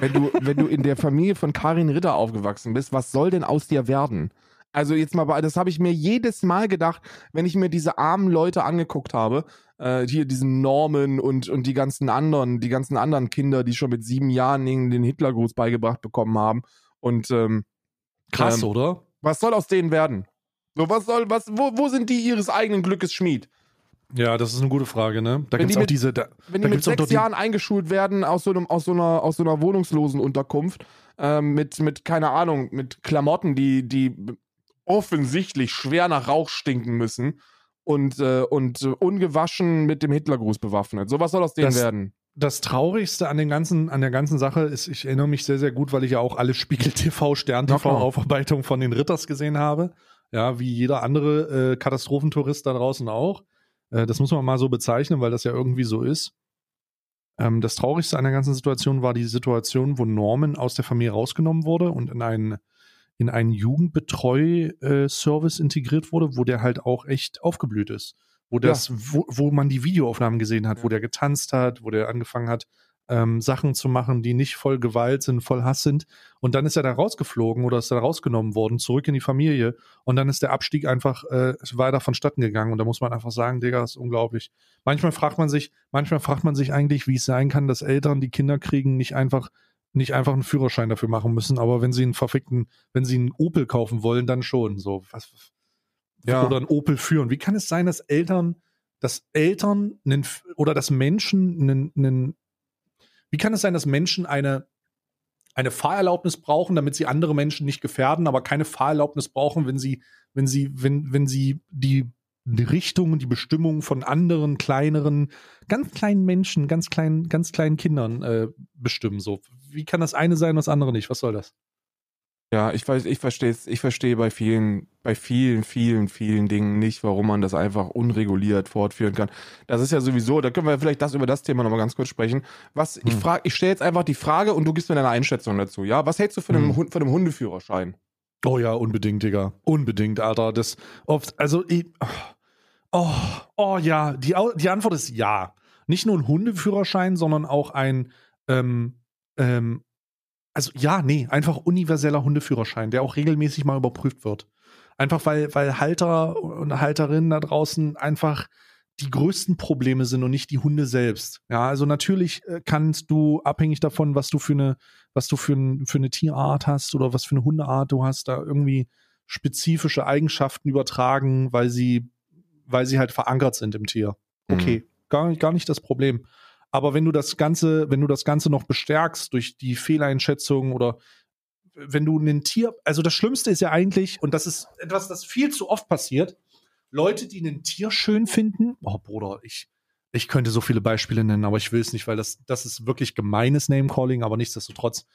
Wenn, du, wenn du in der Familie von Karin Ritter aufgewachsen bist, was soll denn aus dir werden? Also jetzt mal, bei- das habe ich mir jedes Mal gedacht, wenn ich mir diese armen Leute angeguckt habe, äh, hier diesen Norman und, und die ganzen anderen, die ganzen anderen Kinder, die schon mit sieben Jahren den Hitlergruß beigebracht bekommen haben. Und ähm, Krass, Ähm, oder? was soll aus denen werden? So, was soll, was, wo, wo sind die ihres eigenen Glückes Schmied? Ja, das ist eine gute Frage, ne? Da gibt es die auch mit- diese. Da, Wenn die mit sechs die, Jahren eingeschult werden aus so, einem, aus so, einer, aus so einer wohnungslosen Unterkunft, ähm, mit, mit, keine Ahnung, mit Klamotten, die, die offensichtlich schwer nach Rauch stinken müssen und, äh, und äh, ungewaschen mit dem Hitlergruß bewaffnet. So was soll aus denen Das- werden? das Traurigste an, den ganzen, an der ganzen Sache ist, ich erinnere mich sehr, sehr gut, weil ich ja auch alle Spiegel TV, Stern TV. Aufarbeitung von den Ritters gesehen habe. Ja, wie jeder andere äh, Katastrophentourist da draußen auch. Äh, das muss man mal so bezeichnen, weil das ja irgendwie so ist. Ähm, das Traurigste an der ganzen Situation war die Situation, wo Norman aus der Familie rausgenommen wurde und in einen, in einen Jugendbetreu-Service integriert wurde, wo der halt auch echt aufgeblüht ist. Wo, das, wo, wo man die Videoaufnahmen gesehen hat, wo der getanzt hat, wo der angefangen hat, ähm, Sachen zu machen, die nicht voll Gewalt sind, voll Hass sind. Und dann ist er da rausgeflogen oder ist da rausgenommen worden, zurück in die Familie. Und dann ist der Abstieg einfach äh, weiter vonstatten gegangen. Und da muss man einfach sagen, Digga, das ist unglaublich. Manchmal fragt man sich, manchmal fragt man sich eigentlich, wie es sein kann, dass Eltern, die Kinder kriegen, nicht einfach nicht einfach einen Führerschein dafür machen müssen, aber wenn sie einen verfickten, wenn sie einen Opel kaufen wollen, dann schon. So, was, Ja. oder einen Opel führen. Wie kann es sein, dass Eltern, dass Eltern einen, oder dass Menschen einen, einen, wie kann es sein, dass Menschen eine, eine Fahrerlaubnis brauchen, damit sie andere Menschen nicht gefährden, aber keine Fahrerlaubnis brauchen, wenn sie, wenn sie, wenn, wenn sie die, Richtung und die Bestimmung von anderen kleineren, ganz kleinen Menschen, ganz kleinen, ganz kleinen Kindern äh, bestimmen. So, wie kann das eine sein, das andere nicht? Was soll das? Ja, ich weiß, ich verstehe ich verstehe bei vielen, bei vielen, vielen, vielen Dingen nicht, warum man das einfach unreguliert fortführen kann. Das ist ja sowieso, da können wir vielleicht das über das Thema nochmal ganz kurz sprechen. Was, ich Hm. frage, ich stelle jetzt einfach die Frage und du gibst mir deine Einschätzung dazu, ja? Was hältst du von einem, Hm. Hund, von einem Hundeführerschein? Oh ja, unbedingt, Digga. Unbedingt, Alter. Das oft, also, ich, oh, oh ja, die, die Antwort ist ja. Nicht nur ein Hundeführerschein, sondern auch ein, ähm, ähm, also ja, nee, einfach universeller Hundeführerschein, der auch regelmäßig mal überprüft wird. Einfach weil, weil Halter und Halterinnen da draußen einfach die größten Probleme sind und nicht die Hunde selbst. Ja, also natürlich äh, kannst du, abhängig davon, was du für eine, was du für, ein, für eine Tierart hast oder was für eine Hundeart du hast, da irgendwie spezifische Eigenschaften übertragen, weil sie, weil sie halt verankert sind im Tier. Okay, gar, nicht- gar nicht das Problem. Aber wenn du das Ganze, wenn du das Ganze noch bestärkst durch die Fehleinschätzung oder wenn du ein Tier, also das Schlimmste ist ja eigentlich, und das ist etwas, das viel zu oft passiert, Leute, die ein Tier schön finden, oh Bruder, ich, ich könnte so viele Beispiele nennen, aber ich will es nicht, weil das, das ist wirklich gemeines Name-Calling, aber nichtsdestotrotz,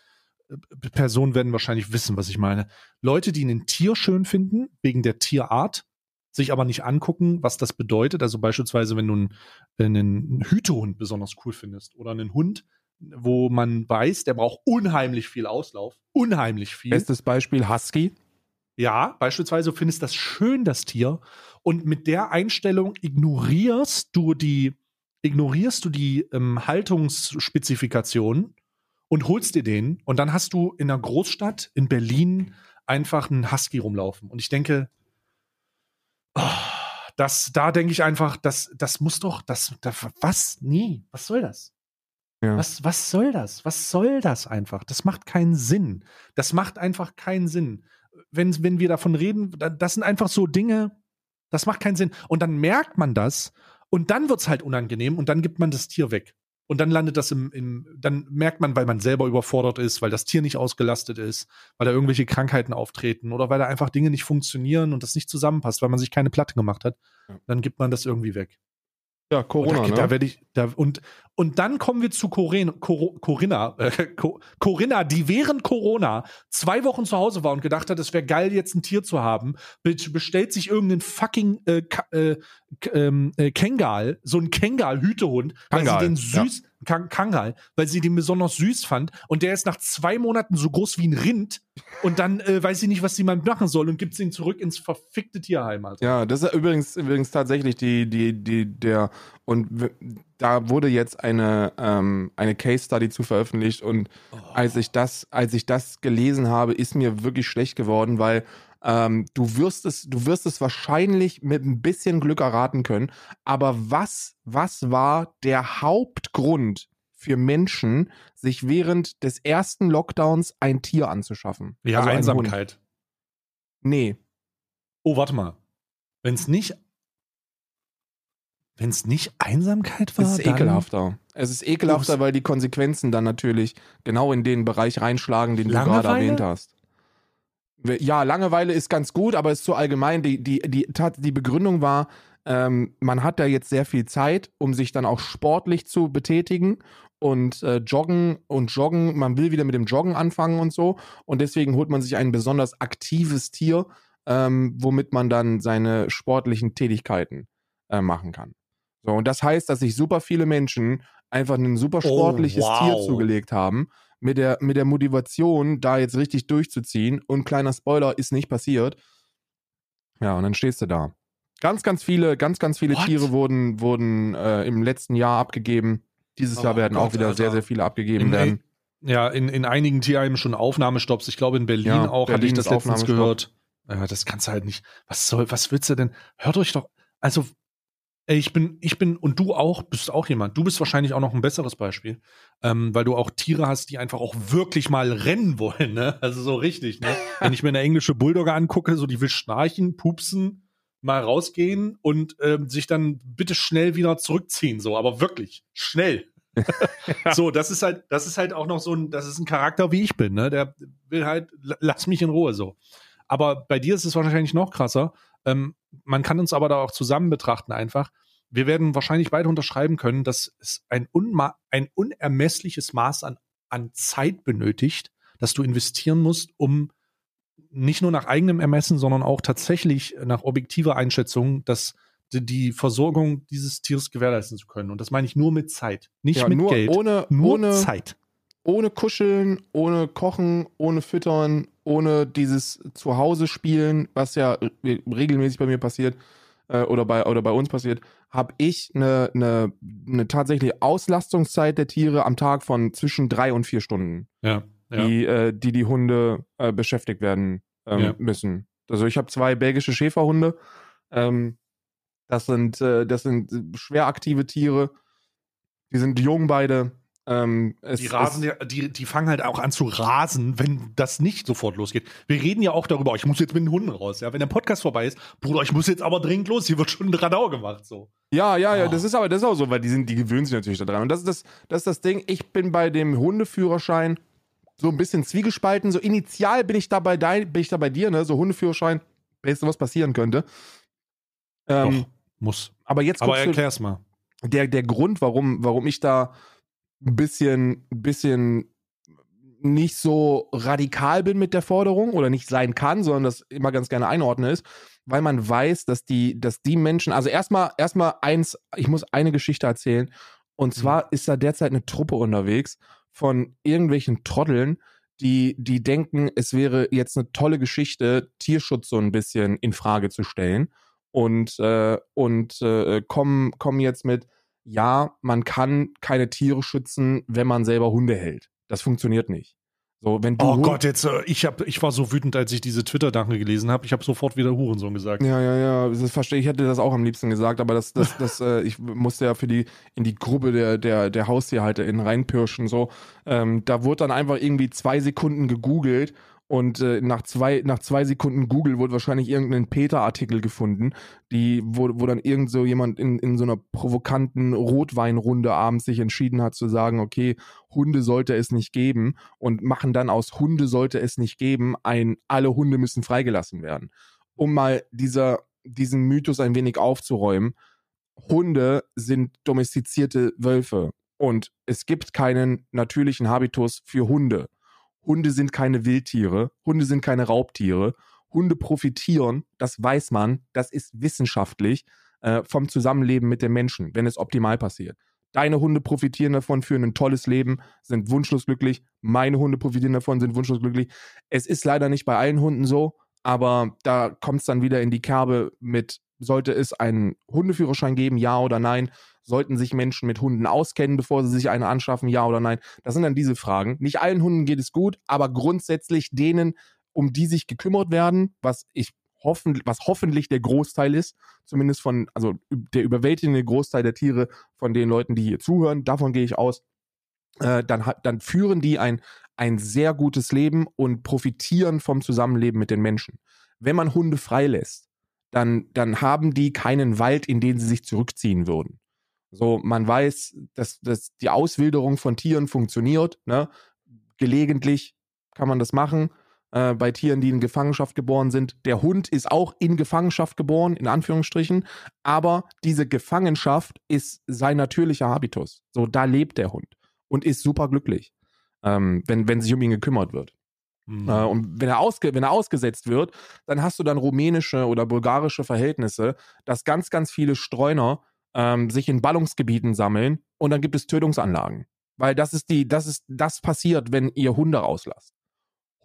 äh, Personen werden wahrscheinlich wissen, was ich meine. Leute, die ein Tier schön finden, wegen der Tierart, sich aber nicht angucken, was das bedeutet. Also beispielsweise, wenn du einen, einen Hütehund besonders cool findest oder einen Hund, wo man weiß, der braucht unheimlich viel Auslauf, unheimlich viel. Bestes Beispiel Husky. Ja, beispielsweise du findest das schön, das Tier, und mit der Einstellung ignorierst du die, ignorierst du die ähm, Haltungsspezifikationen und holst dir den und dann hast du in einer Großstadt in Berlin einfach einen Husky rumlaufen. Und ich denke, oh, das, da denke ich einfach, das, das muss doch, das, das, was? Nee, was soll das? Ja. Was, was soll das? Was soll das einfach? Das macht keinen Sinn. Das macht einfach keinen Sinn. Wenn, wenn wir davon reden, da- das sind einfach so Dinge, das macht keinen Sinn. Und dann merkt man das und dann wird es halt unangenehm und dann gibt man das Tier weg. Und dann landet das im, im, dann merkt man, weil man selber überfordert ist, weil das Tier nicht ausgelastet ist, weil da irgendwelche Krankheiten auftreten oder weil da einfach Dinge nicht funktionieren und das nicht zusammenpasst, weil man sich keine Platte gemacht hat, dann gibt man das irgendwie weg. Ja, Corona, Und da, ne? da werde ich, da, und, und dann kommen wir zu Corin, Cor, Corinna, äh, Co, Corinna, die während Corona zwei Wochen zu Hause war und gedacht hat, es wäre geil, jetzt ein Tier zu haben, be- bestellt sich irgendeinen fucking äh, äh, ähm, äh, Kengal, so ein Kengal-Hütehund, weil Kangal, sie den süß, Kan Kangal, weil sie den besonders süß fand und der ist nach zwei Monaten so groß wie ein Rind und dann äh, weiß sie nicht, was sie mal machen soll und gibt ihn zurück ins verfickte Tierheim. Alter. Ja, das ist übrigens, übrigens tatsächlich die, die, die, der, und da wurde jetzt eine, ähm, eine Case Study zu veröffentlicht und als ich das, als ich das gelesen habe, ist mir wirklich schlecht geworden, weil ähm, du wirst es, du wirst es wahrscheinlich mit ein bisschen Glück erraten können. Aber was, was war der Hauptgrund für Menschen, sich während des ersten Lockdowns ein Tier anzuschaffen? Ja, Also? Einsamkeit. Nee. Oh, warte mal. Wenn es nicht. Wenn es nicht Einsamkeit war. Es ist dann- ekelhafter. Es ist ekelhafter, weil die Konsequenzen dann natürlich genau in den Bereich reinschlagen, den du Langeweile? gerade erwähnt hast. Ja, Langeweile ist ganz gut, aber ist zu allgemein. Die, die, die, die Begründung war, ähm, man hat da jetzt sehr viel Zeit, um sich dann auch sportlich zu betätigen und äh, joggen und joggen. Man will wieder mit dem Joggen anfangen und so. Und deswegen holt man sich ein besonders aktives Tier, ähm, womit man dann seine sportlichen Tätigkeiten äh, machen kann. So, und das heißt, dass sich super viele Menschen einfach ein super sportliches wow. Tier zugelegt haben, mit der, mit der Motivation, da jetzt richtig durchzuziehen. Und kleiner Spoiler, ist nicht passiert. Ja, und dann stehst du da. Ganz, ganz viele, ganz, ganz viele What? Tiere wurden, wurden äh, im letzten Jahr abgegeben. Dieses Oh Jahr werden Gott, auch wieder Alter. sehr, sehr viele abgegeben In, werden. ja, in, in einigen Tierheimen schon Aufnahmestopps. Ich glaube, in Berlin Ja, auch hatte ich Berlin das letztens gehört. Ja, das kannst du halt nicht. Was soll, was willst du denn? Hört euch doch. Also, ich bin, ich bin, und du auch, bist auch jemand. Du bist wahrscheinlich auch noch ein besseres Beispiel, ähm, weil du auch Tiere hast, die einfach auch wirklich mal rennen wollen, ne? Also so richtig, ne? (laughs) Wenn ich mir eine englische Bulldogge angucke, so die will schnarchen, pupsen, mal rausgehen und ähm, sich dann bitte schnell wieder zurückziehen, so, aber wirklich schnell. (laughs) so, das ist halt, das ist halt auch noch so ein, das ist ein Charakter, wie ich bin, ne? Der will halt, la- lass mich in Ruhe so. Aber bei dir ist es wahrscheinlich noch krasser. Ähm, man kann uns aber da auch zusammen betrachten einfach. Wir werden wahrscheinlich beide unterschreiben können, dass es ein, unma ein unermessliches Maß an, an Zeit benötigt, dass du investieren musst, um nicht nur nach eigenem Ermessen, sondern auch tatsächlich nach objektiver Einschätzung, dass die- Versorgung dieses Tieres gewährleisten zu können. Und das meine ich nur mit Zeit, nicht Ja, mit nur Geld. ohne, nur ohne, Zeit. ohne Kuscheln, ohne Kochen, ohne Füttern, ohne dieses Zuhause spielen, was ja re- regelmäßig bei mir passiert äh, oder, bei, oder bei uns passiert, habe ich eine, eine, eine tatsächliche Auslastungszeit der Tiere am Tag von zwischen drei und vier Stunden, Ja, ja. die, äh, die die Hunde äh, beschäftigt werden ähm, Ja. müssen. Also ich habe zwei belgische Schäferhunde. Ähm, das sind, äh, das sind schwer aktive Tiere. Die sind jung beide. Ähm, Die, rasen, die, die fangen halt auch an zu rasen, wenn das nicht sofort losgeht. Wir reden ja auch darüber, ich muss jetzt mit den Hunden raus. Ja, wenn der Podcast vorbei ist, Bruder, ich muss jetzt aber dringend los. Hier wird schon ein Radau gemacht. So. Ja, ja, ja, Oh. das ist aber das ist auch so, weil die sind, die gewöhnen sich natürlich daran. Und das ist das, das ist das Ding. Ich bin bei dem Hundeführerschein so ein bisschen zwiegespalten. So initial bin ich da bei dein, bin ich da bei dir, ne? So Hundeführerschein, beste was passieren könnte. Ähm, Doch, muss. aber jetzt Aber du, erklär's mal. der, der Grund, warum, warum ich da ein bisschen, bisschen nicht so radikal bin mit der Forderung oder nicht sein kann, sondern das immer ganz gerne einordne ist, weil man weiß, dass die, dass die Menschen, also erstmal, erstmal eins, ich muss eine Geschichte erzählen. Und zwar ist da derzeit eine Truppe unterwegs von irgendwelchen Trotteln, die, die denken, es wäre jetzt eine tolle Geschichte, Tierschutz so ein bisschen in Frage zu stellen. Und, äh, und äh, kommen, kommen jetzt mit, ja, man kann keine Tiere schützen, wenn man selber Hunde hält. Das funktioniert nicht. So, wenn du Oh Hund- Gott, jetzt, äh, ich, hab, ich war so wütend, als ich diese Twitter-Danke gelesen habe. Ich habe sofort wieder Hurensohn gesagt. Ja, ja, ja, das verstehe ich. hätte das auch am liebsten gesagt, aber das, das, das, äh, ich musste ja für die in die Gruppe der, der, der HaustierhalterInnen reinpirschen. So, ähm, da wurde dann einfach irgendwie zwei Sekunden gegoogelt und äh, nach zwei, nach zwei Sekunden Google wurde wahrscheinlich irgendein Peter-Artikel gefunden, die, wo, wo dann irgend so jemand in, in so einer provokanten Rotweinrunde abends sich entschieden hat zu sagen, okay, Hunde sollte es nicht geben und machen dann aus Hunde sollte es nicht geben ein, alle Hunde müssen freigelassen werden um mal dieser, diesen Mythos ein wenig aufzuräumen. Hunde sind domestizierte Wölfe und es gibt keinen natürlichen Habitus für Hunde. Hunde sind keine Wildtiere, Hunde sind keine Raubtiere. Hunde profitieren, das weiß man, das ist wissenschaftlich, äh, vom Zusammenleben mit den Menschen, wenn es optimal passiert. Deine Hunde profitieren davon, führen ein tolles Leben, sind wunschlos glücklich. Meine Hunde profitieren davon, sind wunschlos glücklich. Es ist leider nicht bei allen Hunden so, aber da kommt es dann wieder in die Kerbe mit, sollte es einen Hundeführerschein geben, ja oder nein? Sollten sich Menschen mit Hunden auskennen, bevor sie sich eine anschaffen, ja oder nein? Das sind dann diese Fragen. Nicht allen Hunden geht es gut, aber grundsätzlich denen, um die sich gekümmert werden, was ich hoffen, was hoffentlich der Großteil ist, zumindest von, also der überwältigende Großteil der Tiere von den Leuten, die hier zuhören, davon gehe ich aus, äh, dann, dann führen die ein, ein sehr gutes Leben und profitieren vom Zusammenleben mit den Menschen. Wenn man Hunde freilässt, dann, dann haben die keinen Wald, in den sie sich zurückziehen würden. So, man weiß, dass, dass die Auswilderung von Tieren funktioniert. Ne? Gelegentlich kann man das machen. Äh, bei Tieren, die in Gefangenschaft geboren sind. Der Hund ist auch in Gefangenschaft geboren, in Anführungsstrichen. Aber diese Gefangenschaft ist sein natürlicher Habitus. So, da lebt der Hund und ist super glücklich, ähm, wenn, wenn sich um ihn gekümmert wird. Hm. Äh, und wenn er, ausge wenn er ausgesetzt wird, dann hast du dann rumänische oder bulgarische Verhältnisse, dass ganz, ganz viele Streuner ähm, sich in Ballungsgebieten sammeln und dann gibt es Tötungsanlagen. Weil das ist die, das ist, das passiert, wenn ihr Hunde rauslasst.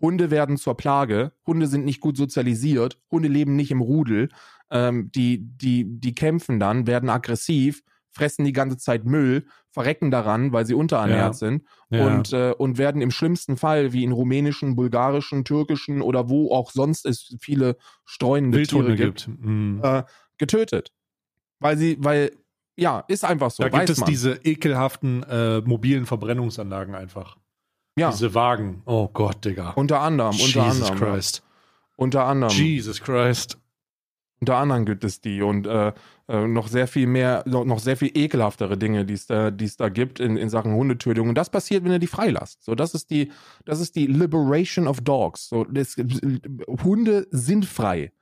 Hunde werden zur Plage, Hunde sind nicht gut sozialisiert, Hunde leben nicht im Rudel, ähm, die, die, die kämpfen dann, werden aggressiv, fressen die ganze Zeit Müll, verrecken daran, weil sie unterernährt Ja. sind Ja. und, äh, und werden im schlimmsten Fall, wie in rumänischen, bulgarischen, türkischen oder wo auch sonst es viele streunende Wildhunde Tiere gibt, gibt. Hm. Äh, getötet. Weil sie, weil, ja, ist einfach so. da gibt es man. diese ekelhaften äh, mobilen Verbrennungsanlagen einfach. ja, Diese Wagen. Oh Gott, Digga. unter anderem, unter Jesus anderem. Christ. Unter anderem. Jesus Christ. Unter anderem gibt es die und äh, äh, noch sehr viel mehr, noch, sehr viel ekelhaftere Dinge, die es da, die es da gibt in, in Sachen Hundetötung. Und das passiert, wenn ihr die freilasst. So, das ist die, das ist die Liberation of Dogs. So, das, Hunde sind frei,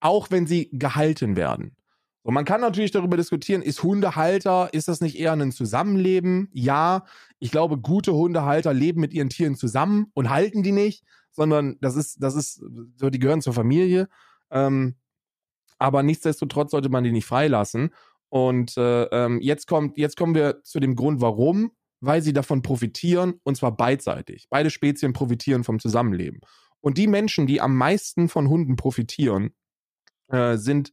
auch wenn sie gehalten werden. So, man kann natürlich darüber diskutieren, ist Hundehalter, ist das nicht eher ein Zusammenleben? Ja, ich glaube, gute Hundehalter leben mit ihren Tieren zusammen und halten die nicht, sondern das ist, das ist, so, die gehören zur Familie. Ähm, aber nichtsdestotrotz sollte man die nicht freilassen. Und äh, ähm, jetzt, kommt, jetzt kommen wir zu dem Grund, warum. Weil sie davon profitieren, und zwar beidseitig. Beide Spezien profitieren vom Zusammenleben. Und die Menschen, die am meisten von Hunden profitieren, äh, sind,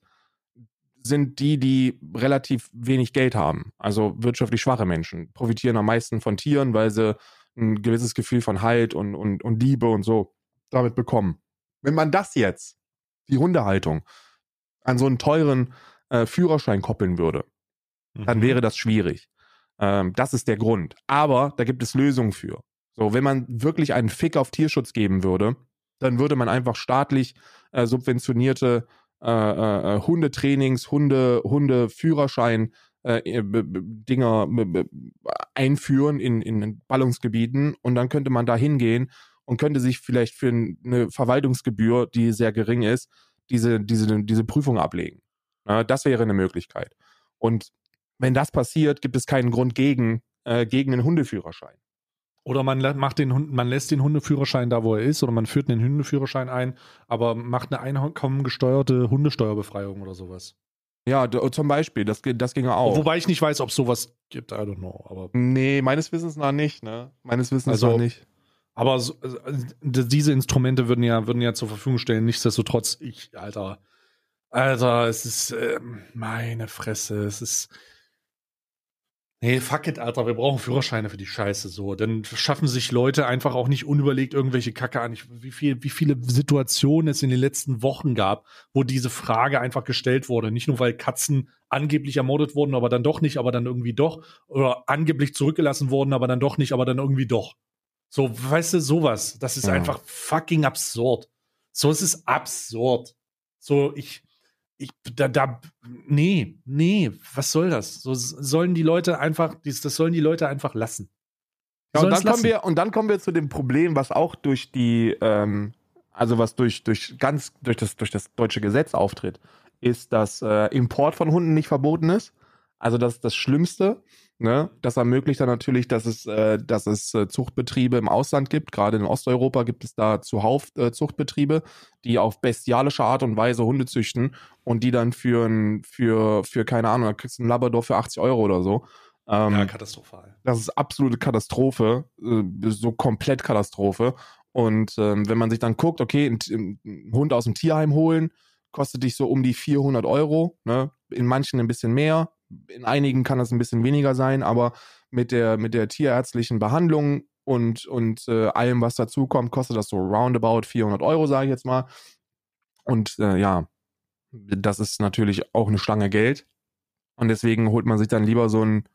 sind die, die relativ wenig Geld haben. Also wirtschaftlich schwache Menschen profitieren am meisten von Tieren, weil sie ein gewisses Gefühl von Halt und, und, und Liebe und so damit bekommen. Wenn man das jetzt, die Hundehaltung, an so einen teuren äh, Führerschein koppeln würde, dann Mhm. wäre das schwierig. Ähm, das ist der Grund. Aber da gibt es Lösungen für. So, wenn man wirklich einen Fick auf Tierschutz geben würde, dann würde man einfach staatlich äh, subventionierte äh, äh, äh, Hundetrainings, Hunde, Hundeführerschein äh, b- Dinger einführen in, in Ballungsgebieten und dann könnte man da hingehen und könnte sich vielleicht für eine Verwaltungsgebühr, die sehr gering ist, diese, diese, diese Prüfung ablegen. Ja, das wäre eine Möglichkeit. Und wenn das passiert, gibt es keinen Grund gegen, äh, gegen einen Hundeführerschein. Oder man macht den Hund, man lässt den Hundeführerschein da, wo er ist, oder man führt einen Hundeführerschein ein, aber macht eine einkommengesteuerte Hundesteuerbefreiung oder sowas. Ja, zum Beispiel, das, das ginge auch. Wobei ich nicht weiß, ob es sowas gibt, I don't know. Aber, nee, meines Wissens nach nicht, ne? Meines Wissens Also- nach nicht. Aber so, also, diese Instrumente würden ja, würden ja zur Verfügung stellen. Nichtsdestotrotz, ich, Alter, Alter, es ist, ähm, meine Fresse, es ist, Nee, fuck it, Alter, wir brauchen Führerscheine für die Scheiße so. Dann schaffen sich Leute einfach auch nicht unüberlegt irgendwelche Kacke an. Ich, wie, viel, wie viele Situationen es in den letzten Wochen gab, wo diese Frage einfach gestellt wurde. Nicht nur, weil Katzen angeblich ermordet wurden, aber dann doch nicht, aber dann irgendwie doch. Oder angeblich zurückgelassen wurden, aber dann doch nicht, aber dann irgendwie doch. So, weißt du, sowas. Das ist Ja. einfach fucking absurd. So, es ist absurd. So, ich, ich, da, da, nee, nee, was soll das? So sollen die Leute einfach, dies- das sollen die Leute einfach lassen. Ja, und, dann kommen wir, und dann kommen wir zu dem Problem, was auch durch die, ähm, also was durch, durch ganz, durch das, durch das deutsche Gesetz auftritt, ist, dass äh, Import von Hunden nicht verboten ist. Also das ist das Schlimmste. Ne? Das ermöglicht dann natürlich, dass es, äh, dass es äh, Zuchtbetriebe im Ausland gibt. Gerade in Osteuropa gibt es da zuhauf äh, Zuchtbetriebe, die auf bestialische Art und Weise Hunde züchten und die dann für, ein, für, für keine Ahnung, da kriegst du einen Labrador für 80 Euro oder so. Ähm, ja, katastrophal. das ist absolute Katastrophe, äh, so komplett Katastrophe. Und ähm, wenn man sich dann guckt, okay, ein, ein Hund aus dem Tierheim holen, kostet dich so um die 400 Euro. Ne? In manchen ein bisschen mehr, in einigen kann das ein bisschen weniger sein, aber mit der, mit der tierärztlichen Behandlung und, und äh, allem, was dazukommt, kostet das so roundabout 400 Euro, sage ich jetzt mal. Und äh, ja, das ist natürlich auch eine Stange Geld. Und deswegen holt man sich dann lieber so ein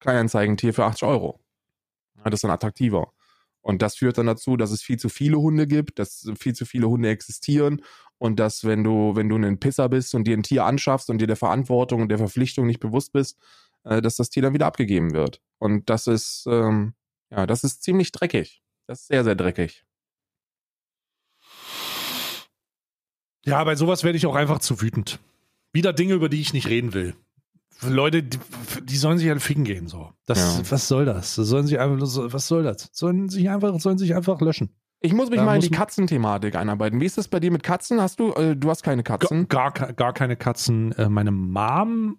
Kleinanzeigentier für 80 Euro. Das ist dann attraktiver. Und das führt dann dazu, dass es viel zu viele Hunde gibt, dass viel zu viele Hunde existieren und dass, wenn du, wenn du ein Pisser bist und dir ein Tier anschaffst und dir der Verantwortung und der Verpflichtung nicht bewusst bist, äh, dass das Tier dann wieder abgegeben wird. Und das ist, ähm, ja, das ist ziemlich dreckig. Das ist sehr, sehr dreckig. Ja, bei sowas werde ich auch einfach zu wütend. Wieder Dinge, über die ich nicht reden will. Leute, die, die sollen sich alle ficken gehen, so. Das, Ja. was soll das? das sollen sich einfach, was soll das? Sollen sich einfach, sollen sich einfach löschen. Ich muss mich Da mal in die Katzenthematik einarbeiten. Wie ist das bei dir mit Katzen? Hast du, äh, du hast keine Katzen? Gar, gar, gar keine Katzen. Äh, Meine Mom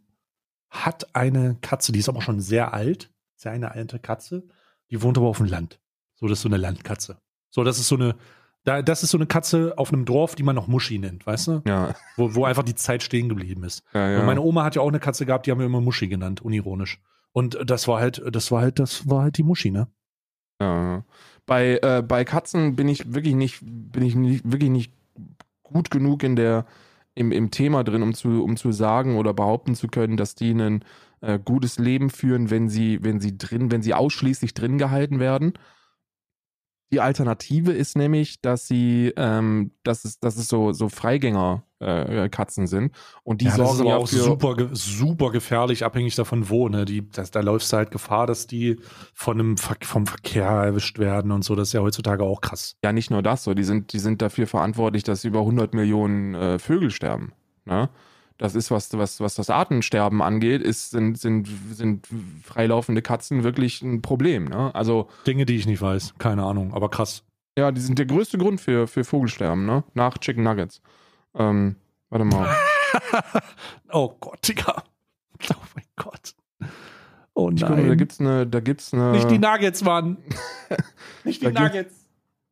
hat eine Katze, die ist aber schon sehr alt. Sehr eine alte Katze. Die wohnt aber auf dem Land. So, das ist so eine Landkatze. So, das ist so eine, da, das ist so eine Katze auf einem Dorf, die man noch Muschi nennt, weißt du? Ja, Wo, wo einfach die Zeit stehen geblieben ist. ja, ja. Und meine Oma hat ja auch eine Katze gehabt, die haben wir immer Muschi genannt, unironisch. Und das war halt, das war halt, das war halt die Muschi, ne? Ja. Bei, äh, bei Katzen bin ich wirklich nicht, bin ich nicht, wirklich nicht gut genug in der, im, im Thema drin, um zu, um zu sagen oder behaupten zu können, dass die ein äh, gutes Leben führen, wenn sie, wenn sie drin, wenn sie ausschließlich drin gehalten werden. Die Alternative ist nämlich, dass sie, ähm, dass es, dass es so, so Freigänger äh, Katzen sind und die ja, das ist sorgen aber ja auch super, super gefährlich, abhängig davon, wo, ne? Die, das, da läufst du halt Gefahr, dass die von einem Ver vom Verkehr erwischt werden und so. Das ist ja heutzutage auch krass. Ja, nicht nur das, so, die sind, die sind dafür verantwortlich, dass über 100 Millionen äh, Vögel sterben. Ne? Das ist, was, was, was das Artensterben angeht, ist, sind, sind, sind freilaufende Katzen wirklich ein Problem. Ne? Also, Dinge, die ich nicht weiß. Keine Ahnung, aber krass. ja, die sind der größte Grund für, für Vogelsterben, ne? Nach Chicken Nuggets. Ähm, warte mal. (laughs) oh Gott, Digga. Oh mein Gott. Oh Ich gucke, da nein. gibt's eine, da gibt's eine, nicht die Nuggets, Mann. (laughs) nicht die Da Nuggets.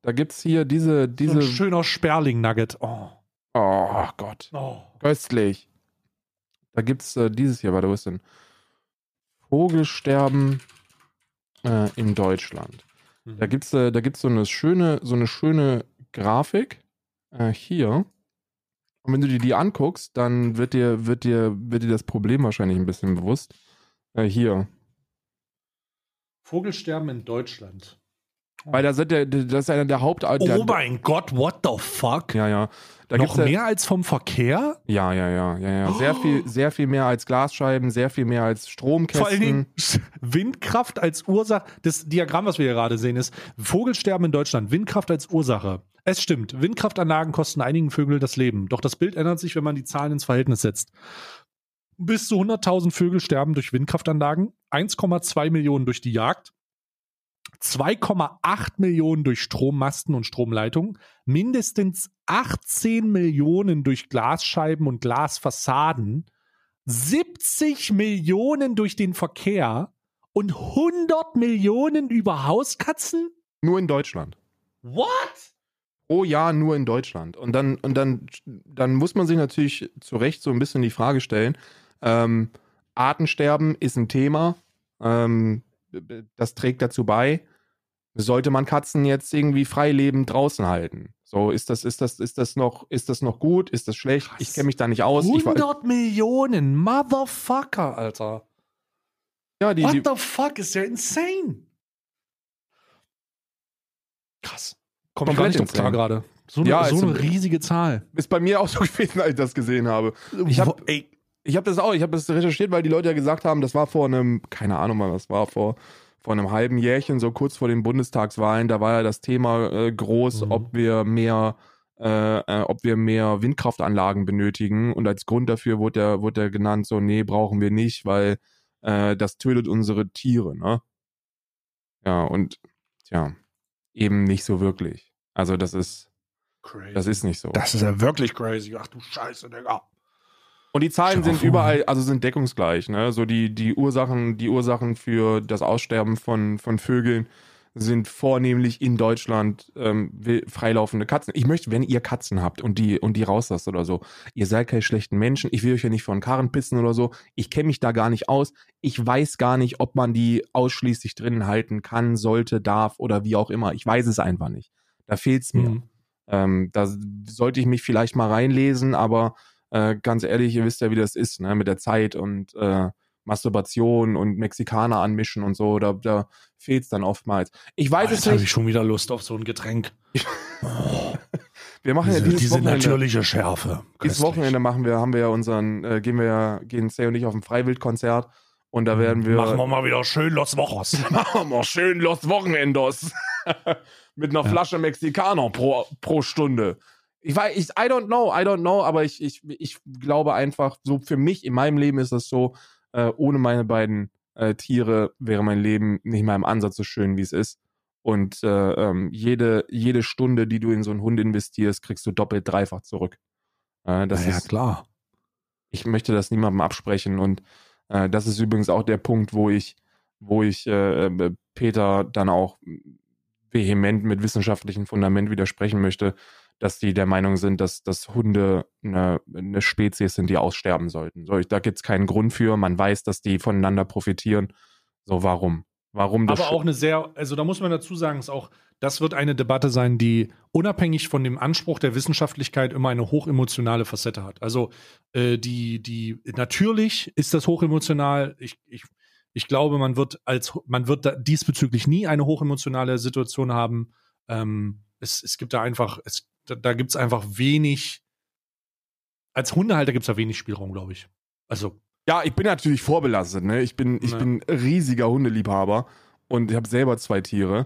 da gibt's hier diese, So ein diese, schöner Sperling-Nugget. Oh. oh Gott, oh. köstlich. Da gibt's äh, dieses hier, warte, wo ist denn? Vogelsterben äh, in Deutschland. Da gibt's, äh, da gibt's so eine schöne, so eine schöne Grafik äh, hier. Und wenn du dir die anguckst, dann wird dir, wird dir, wird dir das Problem wahrscheinlich ein bisschen bewusst. Äh, hier. Vogelsterben in Deutschland. Weil da sind der, das ist einer der Haupt. der, Oh mein Gott, what the fuck? Ja, ja. Da Noch gibt's ja, mehr als vom Verkehr? ja, ja, ja, ja, ja. Sehr viel, sehr viel mehr als Glasscheiben, sehr viel mehr als Stromkästen. Vor allen Dingen (laughs) Windkraft als Ursache. Das Diagramm, was wir hier gerade sehen, ist Vogelsterben in Deutschland. Windkraft als Ursache. Es stimmt. Windkraftanlagen kosten einigen Vögeln das Leben. Doch das Bild ändert sich, wenn man die Zahlen ins Verhältnis setzt. Bis zu 100.000 Vögel sterben durch Windkraftanlagen, 1,2 Millionen durch die Jagd, 2,8 Millionen durch Strommasten und Stromleitungen, mindestens 18 Millionen durch Glasscheiben und Glasfassaden, 70 Millionen durch den Verkehr und 100 Millionen über Hauskatzen? Nur in Deutschland. What? pro Jahr nur in Deutschland. Und dann, und dann, dann muss man sich natürlich zu Recht so ein bisschen die Frage stellen, ähm, Artensterben ist ein Thema, Ähm, das trägt dazu bei, sollte man Katzen jetzt irgendwie freilebend draußen halten. So, ist das, ist das, ist das noch, ist das noch gut? Ist das schlecht? Ich kenne mich da nicht aus. Ich, 100 Millionen, Motherfucker, Alter. ja, die, What die, the fuck, ist ja insane. Krass. Kommt gar nicht drauf klar gerade. So eine, Ja, so eine ein- riesige Zahl. ist bei mir auch so (laughs) gewesen, als ich das gesehen habe. Ich hab- ey, Ich habe das auch, ich habe das recherchiert, weil die Leute ja gesagt haben, das war vor einem, keine Ahnung mal, was war vor vor einem halben Jährchen, so kurz vor den Bundestagswahlen, da war ja das Thema äh, groß, Mhm. ob wir mehr, äh, äh, ob wir mehr Windkraftanlagen benötigen. Und als Grund dafür wurde der, wurde der genannt, so, nee, brauchen wir nicht, weil äh, das tötet unsere Tiere, ne? Ja, und tja, eben nicht so wirklich. Also das ist, crazy. das ist nicht so. Das ist ja wirklich crazy. Ach du Scheiße, Digga. Und die Zahlen sind überall, also sind deckungsgleich, ne? So die, die Ursachen, die Ursachen für das Aussterben von, von Vögeln sind vornehmlich in Deutschland ähm, freilaufende Katzen. Ich möchte, wenn ihr Katzen habt und die, und die rauslasst oder so, ihr seid keine schlechten Menschen. Ich will euch ja nicht von Karren pissen oder so. Ich kenne mich da gar nicht aus. Ich weiß gar nicht, ob man die ausschließlich drinnen halten kann, sollte, darf oder wie auch immer. Ich weiß es einfach nicht. Da fehlt's mir. Mhm. Ähm, da sollte ich mich vielleicht mal reinlesen, aber äh, ganz ehrlich, ihr wisst ja, wie das ist, ne, mit der Zeit und äh, Masturbation und Mexikaner anmischen und so, da, da fehlt's dann oftmals. Ich weiß Ah, es Jetzt habe nicht. ich schon wieder Lust auf so ein Getränk. (laughs) Wir machen ja Diese, dieses diese Wochenende. natürliche Schärfe. Dieses. Wochenende machen wir, haben wir ja unseren, äh, gehen wir ja, gehen Say und ich auf ein Freiwildkonzert und da werden wir. Machen wir mal wieder schön Los Wochos. (laughs) Machen wir schön Los Wochenendos. (laughs) Mit einer Ja. Flasche Mexikaner pro, pro Stunde. Ich weiß, ich, I don't know, I don't know, aber ich, ich, ich glaube einfach, so für mich in meinem Leben ist es so, äh, ohne meine beiden äh, Tiere wäre mein Leben nicht mal im Ansatz so schön, wie es ist. Und äh, ähm, jede, jede Stunde, die du in so einen Hund investierst, kriegst du doppelt, dreifach zurück. Äh, das ja, ist, klar. ich möchte das niemandem absprechen und äh, das ist übrigens auch der Punkt, wo ich, wo ich äh, äh, Peter dann auch vehement mit wissenschaftlichem Fundament widersprechen möchte, dass die der Meinung sind, dass, dass Hunde eine, eine Spezies sind, die aussterben sollten. So, ich, da gibt es keinen Grund für. Man weiß, dass die voneinander profitieren. So, warum? Warum das Aber auch eine sehr, also da muss man dazu sagen, ist auch, das wird eine Debatte sein, die unabhängig von dem Anspruch der Wissenschaftlichkeit immer eine hochemotionale Facette hat. Also äh, die, die, natürlich ist das hochemotional. Ich, ich, ich glaube, man wird als, man wird da diesbezüglich nie eine hochemotionale Situation haben. Ähm, es, es gibt da einfach, es, da, da gibt es einfach wenig, als Hundehalter gibt es da wenig Spielraum, glaube ich. Also, Ja, ich bin natürlich vorbelastet. Ne? Ich bin, ich Ja. bin riesiger Hundeliebhaber und ich habe selber zwei Tiere.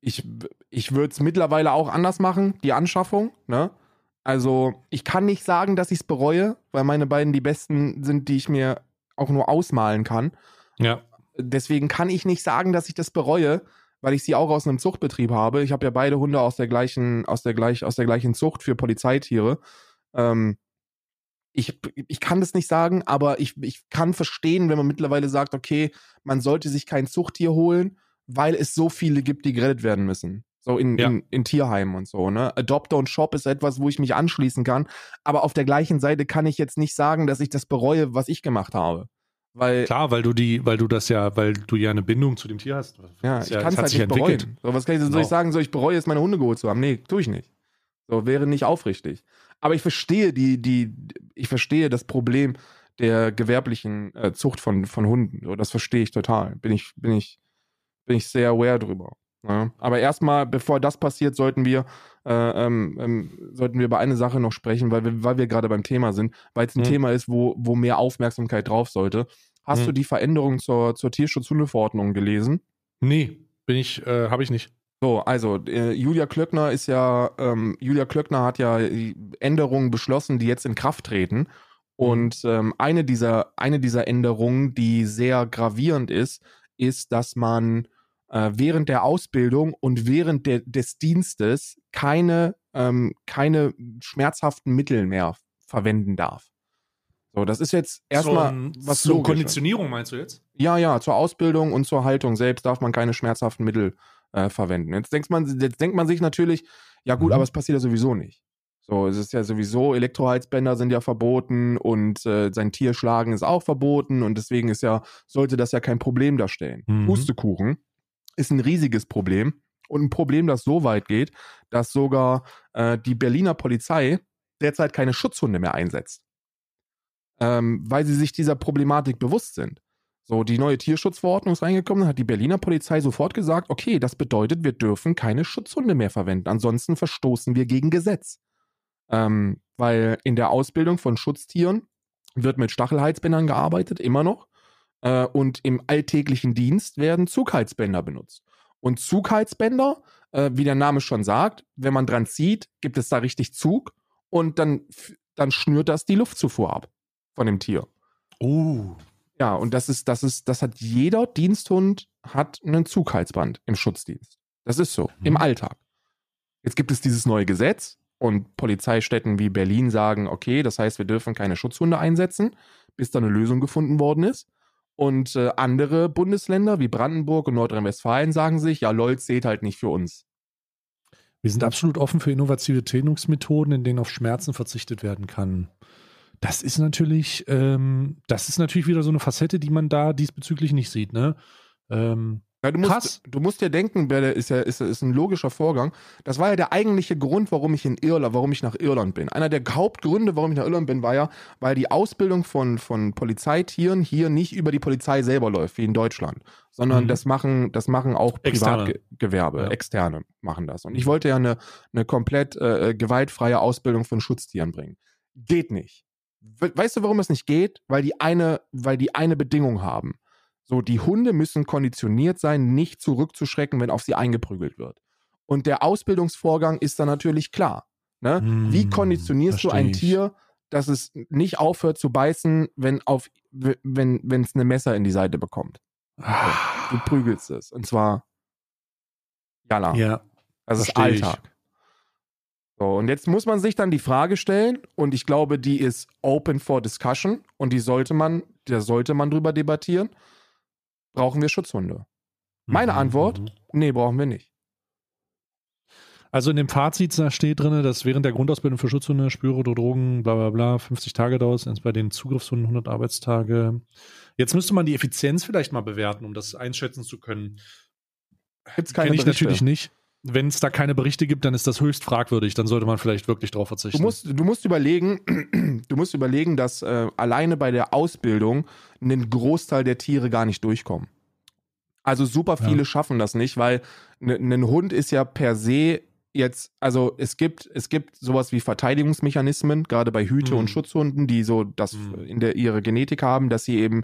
Ich, ich würde es mittlerweile auch anders machen, die Anschaffung. Ne? Also ich kann nicht sagen, dass ich es bereue, weil meine beiden die besten sind, die ich mir auch nur ausmalen kann. ja. Deswegen kann ich nicht sagen, dass ich das bereue, weil ich sie auch aus einem Zuchtbetrieb habe. Ich habe ja beide Hunde aus der gleichen, aus der gleich, aus der gleichen Zucht für Polizeitiere. Ähm, ich, ich kann das nicht sagen, aber ich, ich kann verstehen, wenn man mittlerweile sagt, okay, man sollte sich kein Zuchttier holen, weil es so viele gibt, die gerettet werden müssen. So in, Ja. in, in Tierheimen und so, ne? Adopt und Shop ist etwas, wo ich mich anschließen kann. Aber auf der gleichen Seite kann ich jetzt nicht sagen, dass ich das bereue, was ich gemacht habe. Weil Klar, weil du die, weil du das ja, weil du ja eine Bindung zu dem Tier hast. Ja, ich ja, kann es halt nicht entwickelt. bereuen. So, was kann ich, soll Genau. ich sagen, so ich bereue es, meine Hunde geholt zu haben? Nee, tue ich nicht. So, wäre nicht aufrichtig. Aber ich verstehe die, die, ich verstehe das Problem der gewerblichen äh, Zucht von, von Hunden. So, das verstehe ich total. Bin ich, bin ich, bin ich sehr aware drüber. Ja. Aber erstmal, bevor das passiert, sollten wir, äh, ähm, ähm, sollten wir über eine Sache noch sprechen, weil wir, weil wir gerade beim Thema sind, weil es ein Hm. Thema ist, wo, wo mehr Aufmerksamkeit drauf sollte. Hast Hm. du die Veränderung zur, zur Tierschutzhundeverordnung gelesen? Nee, bin ich, äh, habe ich nicht. So, also äh, Julia Klöckner ist ja, ähm, Julia Klöckner hat ja Änderungen beschlossen, die jetzt in Kraft treten. Und ähm, eine dieser, eine dieser Änderungen, die sehr gravierend ist, ist, dass man äh, während der Ausbildung und während der, des Dienstes keine, ähm, keine schmerzhaften Mittel mehr verwenden darf. So, das ist jetzt erstmal Zum- was zur. Konditionierung meinst du jetzt? Ja, ja, zur Ausbildung und zur Haltung selbst darf man keine schmerzhaften Mittel äh, verwenden. Jetzt denkt man, jetzt denkt man sich natürlich, ja gut, Mhm. aber es passiert ja sowieso nicht. So, es ist ja sowieso, Elektroheizbänder sind ja verboten und äh, sein Tier schlagen ist auch verboten und deswegen ist ja, sollte das ja kein Problem darstellen. Mhm. Pustekuchen ist ein riesiges Problem und ein Problem, das so weit geht, dass sogar äh, die Berliner Polizei derzeit keine Schutzhunde mehr einsetzt. Ähm, weil sie sich dieser Problematik bewusst sind. So, die neue Tierschutzverordnung ist reingekommen, hat die Berliner Polizei sofort gesagt, okay, das bedeutet, wir dürfen keine Schutzhunde mehr verwenden, ansonsten verstoßen wir gegen Gesetz. Ähm, weil in der Ausbildung von Schutztieren wird mit Stachelheizbändern gearbeitet, immer noch. Äh, und im alltäglichen Dienst werden Zugheizbänder benutzt. Und Zugheizbänder, äh, wie der Name schon sagt, wenn man dran zieht, gibt es da richtig Zug und dann, dann schnürt das die Luftzufuhr ab von dem Tier. Oh. Ja, und das ist, das ist, das hat jeder Diensthund hat einen Zugheizband im Schutzdienst. Das ist so, Mhm. im Alltag. Jetzt gibt es dieses neue Gesetz und Polizeistädten wie Berlin sagen, okay, das heißt, wir dürfen keine Schutzhunde einsetzen, bis da eine Lösung gefunden worden ist. Und äh, andere Bundesländer wie Brandenburg und Nordrhein-Westfalen sagen sich, ja, LOL zählt halt nicht für uns. Wir sind absolut offen für innovative Trainingsmethoden, in denen auf Schmerzen verzichtet werden kann. Das ist natürlich, ähm, das ist natürlich wieder so eine Facette, die man da diesbezüglich nicht sieht, ne? Ähm, Ja, du, musst, Krass. du musst dir denken, ist ja ist, ist ein logischer Vorgang. Das war ja der eigentliche Grund, warum ich in Irland, warum ich nach Irland bin. Einer der Hauptgründe, warum ich nach Irland bin, war ja, weil die Ausbildung von, von Polizeitieren hier nicht über die Polizei selber läuft, wie in Deutschland, sondern Mhm. das machen, das machen auch Externe. Privatgewerbe, Ja. Externe machen das. Und ich wollte ja eine, eine komplett äh, gewaltfreie Ausbildung von Schutztieren bringen. Geht nicht. We weißt du, warum es nicht geht? Weil die eine, weil die eine Bedingung haben. So, die Hunde müssen konditioniert sein, nicht zurückzuschrecken, wenn auf sie eingeprügelt wird. Und der Ausbildungsvorgang ist dann natürlich klar. Ne? Hm, Wie konditionierst du ein. Tier, dass es nicht aufhört zu beißen, wenn auf, wenn, wenn es eine Messer in die Seite bekommt? Du prügelst es. Und zwar jalla. Ja, das ist versteh ich. Alltag. So, und jetzt muss man sich dann die Frage stellen, und ich glaube, die ist open for discussion und die sollte man, da sollte man drüber debattieren. Brauchen wir Schutzhunde? Meine Mhm, Antwort? mhm. Nee, brauchen wir nicht. Also in dem Fazit da steht drin, dass während der Grundausbildung für Schutzhunde, Spüre oder Drogen, bla bla bla, 50 Tage dauert, bei den Zugriffshunden 100 Arbeitstage. Jetzt müsste man die Effizienz vielleicht mal bewerten, um das einschätzen zu können. Gibt's keine Kenn ich Berichte. natürlich nicht. Wenn es da keine Berichte gibt, dann ist das höchst fragwürdig. Dann sollte man vielleicht wirklich drauf verzichten. Du musst, du musst überlegen, (clears throat) du musst überlegen, dass äh, alleine bei der Ausbildung ein Großteil der Tiere gar nicht durchkommen. Also super viele Ja. schaffen das nicht, weil ein Hund ist ja per se jetzt, also es gibt, es gibt sowas wie Verteidigungsmechanismen, gerade bei Hüte- Mhm. und Schutzhunden, die so das Mhm. in der ihre Genetik haben, dass sie eben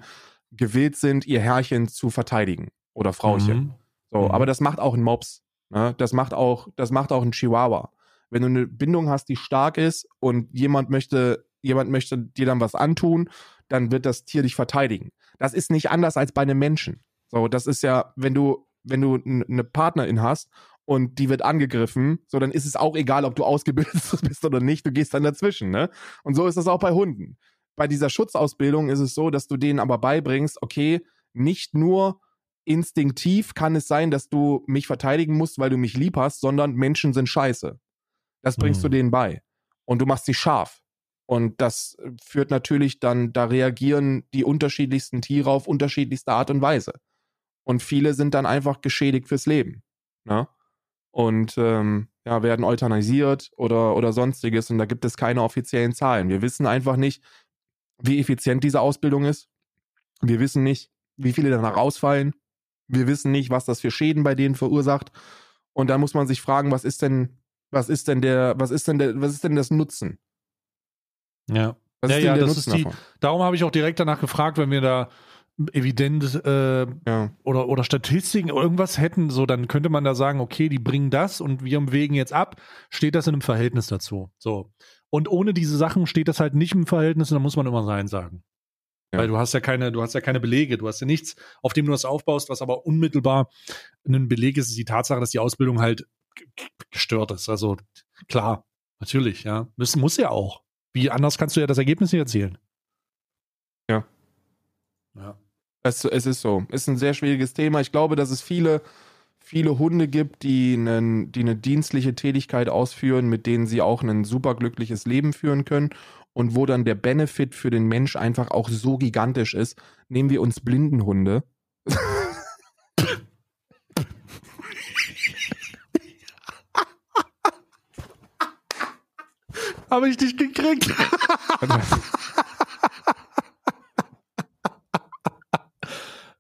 gewillt sind, ihr Herrchen zu verteidigen oder Frauchen. Mhm. So, Mhm. aber das macht auch ein Mops. Ne? Das macht auch, das macht auch ein Chihuahua. Wenn du eine Bindung hast, die stark ist und jemand möchte, jemand möchte dir dann was antun, dann wird das Tier dich verteidigen. Das ist nicht anders als bei einem Menschen. So, das ist ja, wenn du, wenn du eine Partnerin hast und die wird angegriffen, so dann ist es auch egal, ob du ausgebildet (laughs) bist oder nicht, du gehst dann dazwischen, ne? Und so ist das auch bei Hunden. Bei dieser Schutzausbildung ist es so, dass du denen aber beibringst, okay, nicht nur instinktiv kann es sein, dass du mich verteidigen musst, weil du mich lieb hast, sondern Menschen sind scheiße. Das bringst Mhm. du denen bei. Und du machst sie scharf. Und das führt natürlich dann, da reagieren die unterschiedlichsten Tiere auf unterschiedlichste Art und Weise. Und viele sind dann einfach geschädigt fürs Leben. Ne? Und ähm, ja, werden euthanasiert oder, oder sonstiges. Und da gibt es keine offiziellen Zahlen. Wir wissen einfach nicht, wie effizient diese Ausbildung ist. Wir wissen nicht, wie viele danach ausfallen. Wir wissen nicht, was das für Schäden bei denen verursacht. Und da muss man sich fragen, was ist denn, was ist denn der, was ist denn der, was ist denn das Nutzen? Ja. Was Ja, ist denn ja, der das Nutzen ist die- davon? Darum habe ich auch direkt danach gefragt, wenn wir da evident äh, Ja. oder, oder Statistiken oder irgendwas hätten, so dann könnte man da sagen, okay, die bringen das und wir wägen jetzt ab, steht das in einem Verhältnis dazu. So. Und ohne diese Sachen steht das halt nicht im Verhältnis und dann muss man immer Nein sagen. Ja. Weil du hast ja keine, du hast ja keine Belege, du hast ja nichts, auf dem du das aufbaust, was aber unmittelbar ein Beleg ist, ist die Tatsache, dass die Ausbildung halt gestört ist. Also klar, natürlich, ja. Das muss ja auch. Wie anders kannst du ja das Ergebnis nicht erzählen. Ja. Ja. Es, es ist so. Ist ein sehr schwieriges Thema. Ich glaube, dass es viele, viele Hunde gibt, die, einen, die eine dienstliche Tätigkeit ausführen, mit denen sie auch ein superglückliches Leben führen können und wo dann der Benefit für den Mensch einfach auch so gigantisch ist. Nehmen wir uns Blindenhunde. (laughs) Habe ich dich gekriegt? (laughs)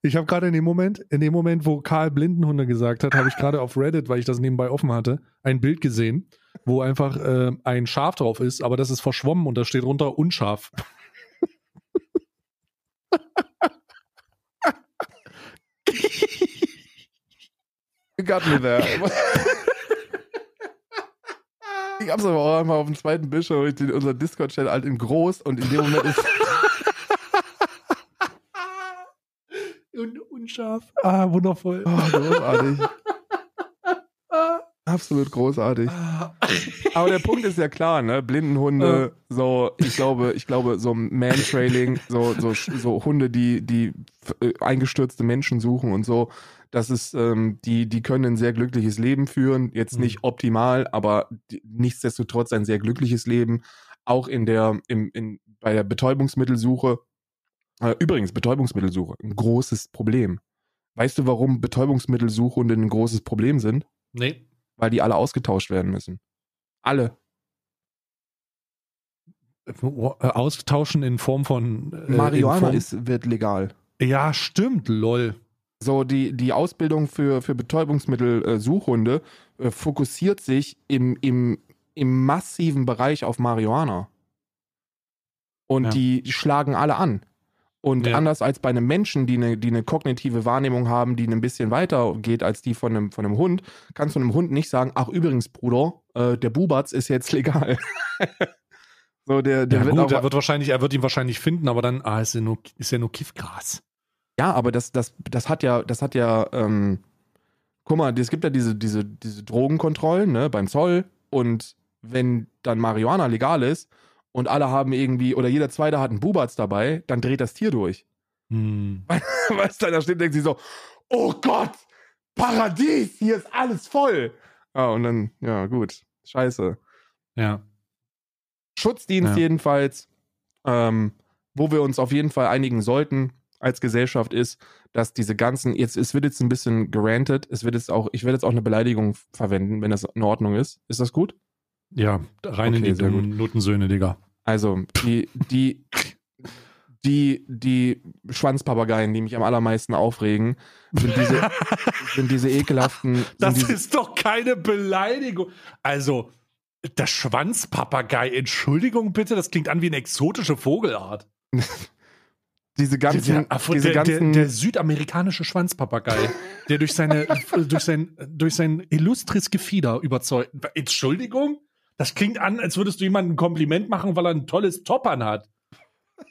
Ich habe gerade in dem Moment, in dem Moment, wo Karl Blindenhunde gesagt hat, habe ich gerade auf Reddit, weil ich das nebenbei offen hatte, ein Bild gesehen, wo einfach äh, ein Schaf drauf ist, aber das ist verschwommen und da steht runter unscharf. (laughs) Got me there. Ich hab's aber auch einmal auf dem zweiten Bildschirm, ich den- unser Discord-Chat halt in groß und in dem Moment ist. (laughs) Und unscharf. Ah, wundervoll. Oh, großartig. (laughs) Absolut großartig. Aber der Punkt ist ja klar, ne? Blindenhunde, so, ich glaube, ich glaube, so Mantrailing, so, so, so Hunde, die, die äh, eingestürzte Menschen suchen und so, das ist, ähm, die, die können ein sehr glückliches Leben führen. Jetzt Mhm. nicht optimal, aber nichtsdestotrotz ein sehr glückliches Leben. Auch in der, im, in, bei der Betäubungsmittelsuche. Äh, übrigens, Betäubungsmittelsuche, ein großes Problem. Weißt du, warum Betäubungsmittelsuchhunde ein großes Problem sind? Nee. Weil die alle ausgetauscht werden müssen. Alle. Äh, Austauschen in Form von. äh, Marihuana Form, ist, wird legal. Ja, stimmt, lol. So, die, die Ausbildung für, für Betäubungsmittel-Suchhunde äh, fokussiert sich im, im, im massiven Bereich auf Marihuana. Und Ja. die schlagen alle an. Und Ja. anders als bei einem Menschen, die eine, die eine kognitive Wahrnehmung haben, die ein bisschen weiter geht als die von einem, von einem Hund, kannst du einem Hund nicht sagen, ach übrigens, Bruder, äh, der Bubatz ist jetzt legal. (laughs) so, der, der ja, wird gut, auch, er wird wahrscheinlich, er wird ihn wahrscheinlich finden, aber dann, ah, ist ja nur, ist ja nur Kiffgras. Ja, aber das, das, das hat ja, das hat ja, ähm, guck mal, es gibt ja diese, diese, diese Drogenkontrollen, ne, beim Zoll und wenn dann Marihuana legal ist und alle haben irgendwie, oder jeder Zweite hat einen Bubatz dabei, dann dreht das Tier durch. Hm. (laughs) Weißt du, da steht, denkt sie so, oh Gott, Paradies, hier ist alles voll. Ja, und dann, ja, gut, scheiße. Ja. Schutzdienst Ja. jedenfalls, ähm, wo wir uns auf jeden Fall einigen sollten als Gesellschaft ist, dass diese ganzen, jetzt, es wird jetzt ein bisschen gerantet, es wird jetzt auch, ich werde jetzt auch eine Beleidigung verwenden, wenn das in Ordnung ist. Ist das gut? Ja, rein in Okay, die sehr dummen Notensöhne, Digga. Also, die, die, (laughs) die, die Schwanzpapageien, die mich am allermeisten aufregen, sind diese, (laughs) sind diese ekelhaften, sind Das diese, ist doch keine Beleidigung. Also, das Schwanzpapagei, Entschuldigung bitte, das klingt an wie eine exotische Vogelart. (laughs) diese ganzen, der, von- diese der, ganzen, der, der südamerikanische Schwanzpapagei, der durch, seine, (laughs) durch, sein, durch sein illustres Gefieder überzeugt. Entschuldigung? Das klingt an, als würdest du jemandem ein Kompliment machen, weil er ein tolles Top anhat.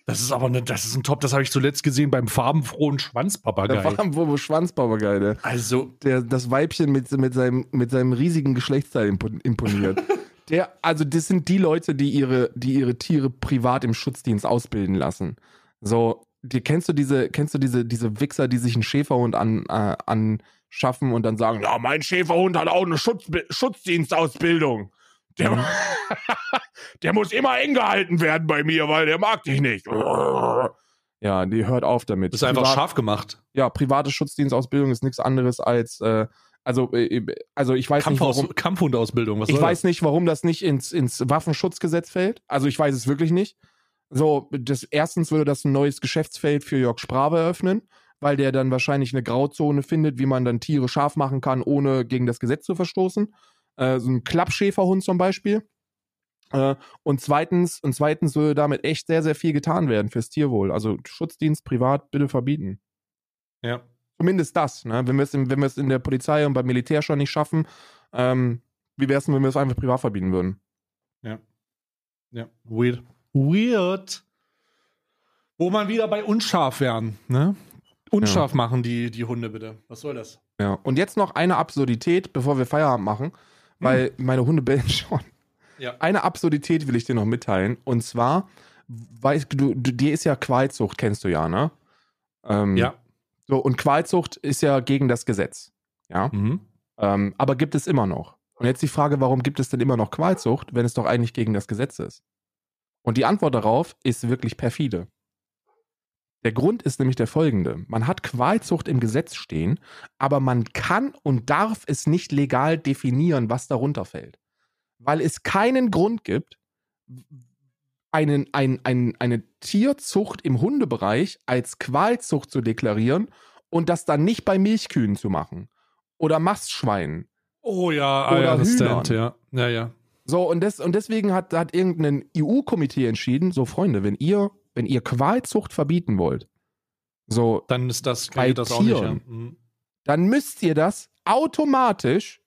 Das ist aber eine, das ist ein Top, das habe ich zuletzt gesehen beim farbenfrohen der Schwanzpapagei. Farbenwurm Schwanzpapagei, der, Also, der das Weibchen mit, mit, seinem, mit seinem riesigen Geschlechtsteil impo- imponiert. (laughs) der, also das sind die Leute, die ihre, die ihre Tiere privat im Schutzdienst ausbilden lassen. So, die, kennst du diese, kennst du diese, diese Wichser, die sich einen Schäferhund an, äh, anschaffen und dann sagen, Ja, mein Schäferhund hat auch eine Schutz Schutzdienstausbildung. Der, Mhm. (laughs) der muss immer eng gehalten werden bei mir, weil der mag dich nicht. (laughs) ja, die hört auf damit. das ist einfach Privat- scharf gemacht. Ja, private Schutzdienstausbildung ist nichts anderes als, äh, also, äh, also ich weiß nicht, Kampfhaus, warum, Kampfhundeausbildung, was Ich soll weiß nicht, warum das nicht ins, ins Waffenschutzgesetz fällt. Also ich weiß es wirklich nicht. So, das, erstens würde das ein neues Geschäftsfeld für Jörg Sprave eröffnen, weil der dann wahrscheinlich eine Grauzone findet, wie man dann Tiere scharf machen kann, ohne gegen das Gesetz zu verstoßen. Äh, so ein Klappschäferhund zum Beispiel. Äh, und zweitens, und zweitens würde damit echt sehr, sehr viel getan werden fürs Tierwohl. Also Schutzdienst privat bitte verbieten. Ja. Zumindest das, ne? Wenn wir es in, wenn wir es in der Polizei und beim Militär schon nicht schaffen, ähm, wie wäre es denn, wenn wir es einfach privat verbieten würden? Ja, weird. Weird. Wo man wieder bei unscharf wären, ne? Unscharf machen die, die Hunde bitte. Was soll das? Ja. Und jetzt noch eine Absurdität, bevor wir Feierabend machen, weil meine Hunde bellen schon. Ja. Eine Absurdität will ich dir noch mitteilen. Und zwar, weißt du, du dir ist ja Qualzucht, kennst du ja, ne? Ähm, Ja. So, und Qualzucht ist ja gegen das Gesetz. Ja. Mhm. Ähm, aber gibt es immer noch. Und jetzt die Frage, warum gibt es denn immer noch Qualzucht, wenn es doch eigentlich gegen das Gesetz ist? Und die Antwort darauf ist wirklich perfide. Der Grund ist nämlich der folgende. Man hat Qualzucht im Gesetz stehen, aber man kann und darf es nicht legal definieren, was darunter fällt. Weil es keinen Grund gibt, einen, ein, ein, eine Tierzucht im Hundebereich als Qualzucht zu deklarieren und das dann nicht bei Milchkühen zu machen. Oder Mastschweinen. Oh ja, Oder I Hühnern. ja. Ja, ja. So, und, des, und deswegen hat, hat irgendein EU-Komitee entschieden, so Freunde, wenn ihr, wenn ihr Qualzucht verbieten wollt, so, Dann ist das, Bei das auch nicht. Ja. Tieren. Mhm. dann müsst ihr das automatisch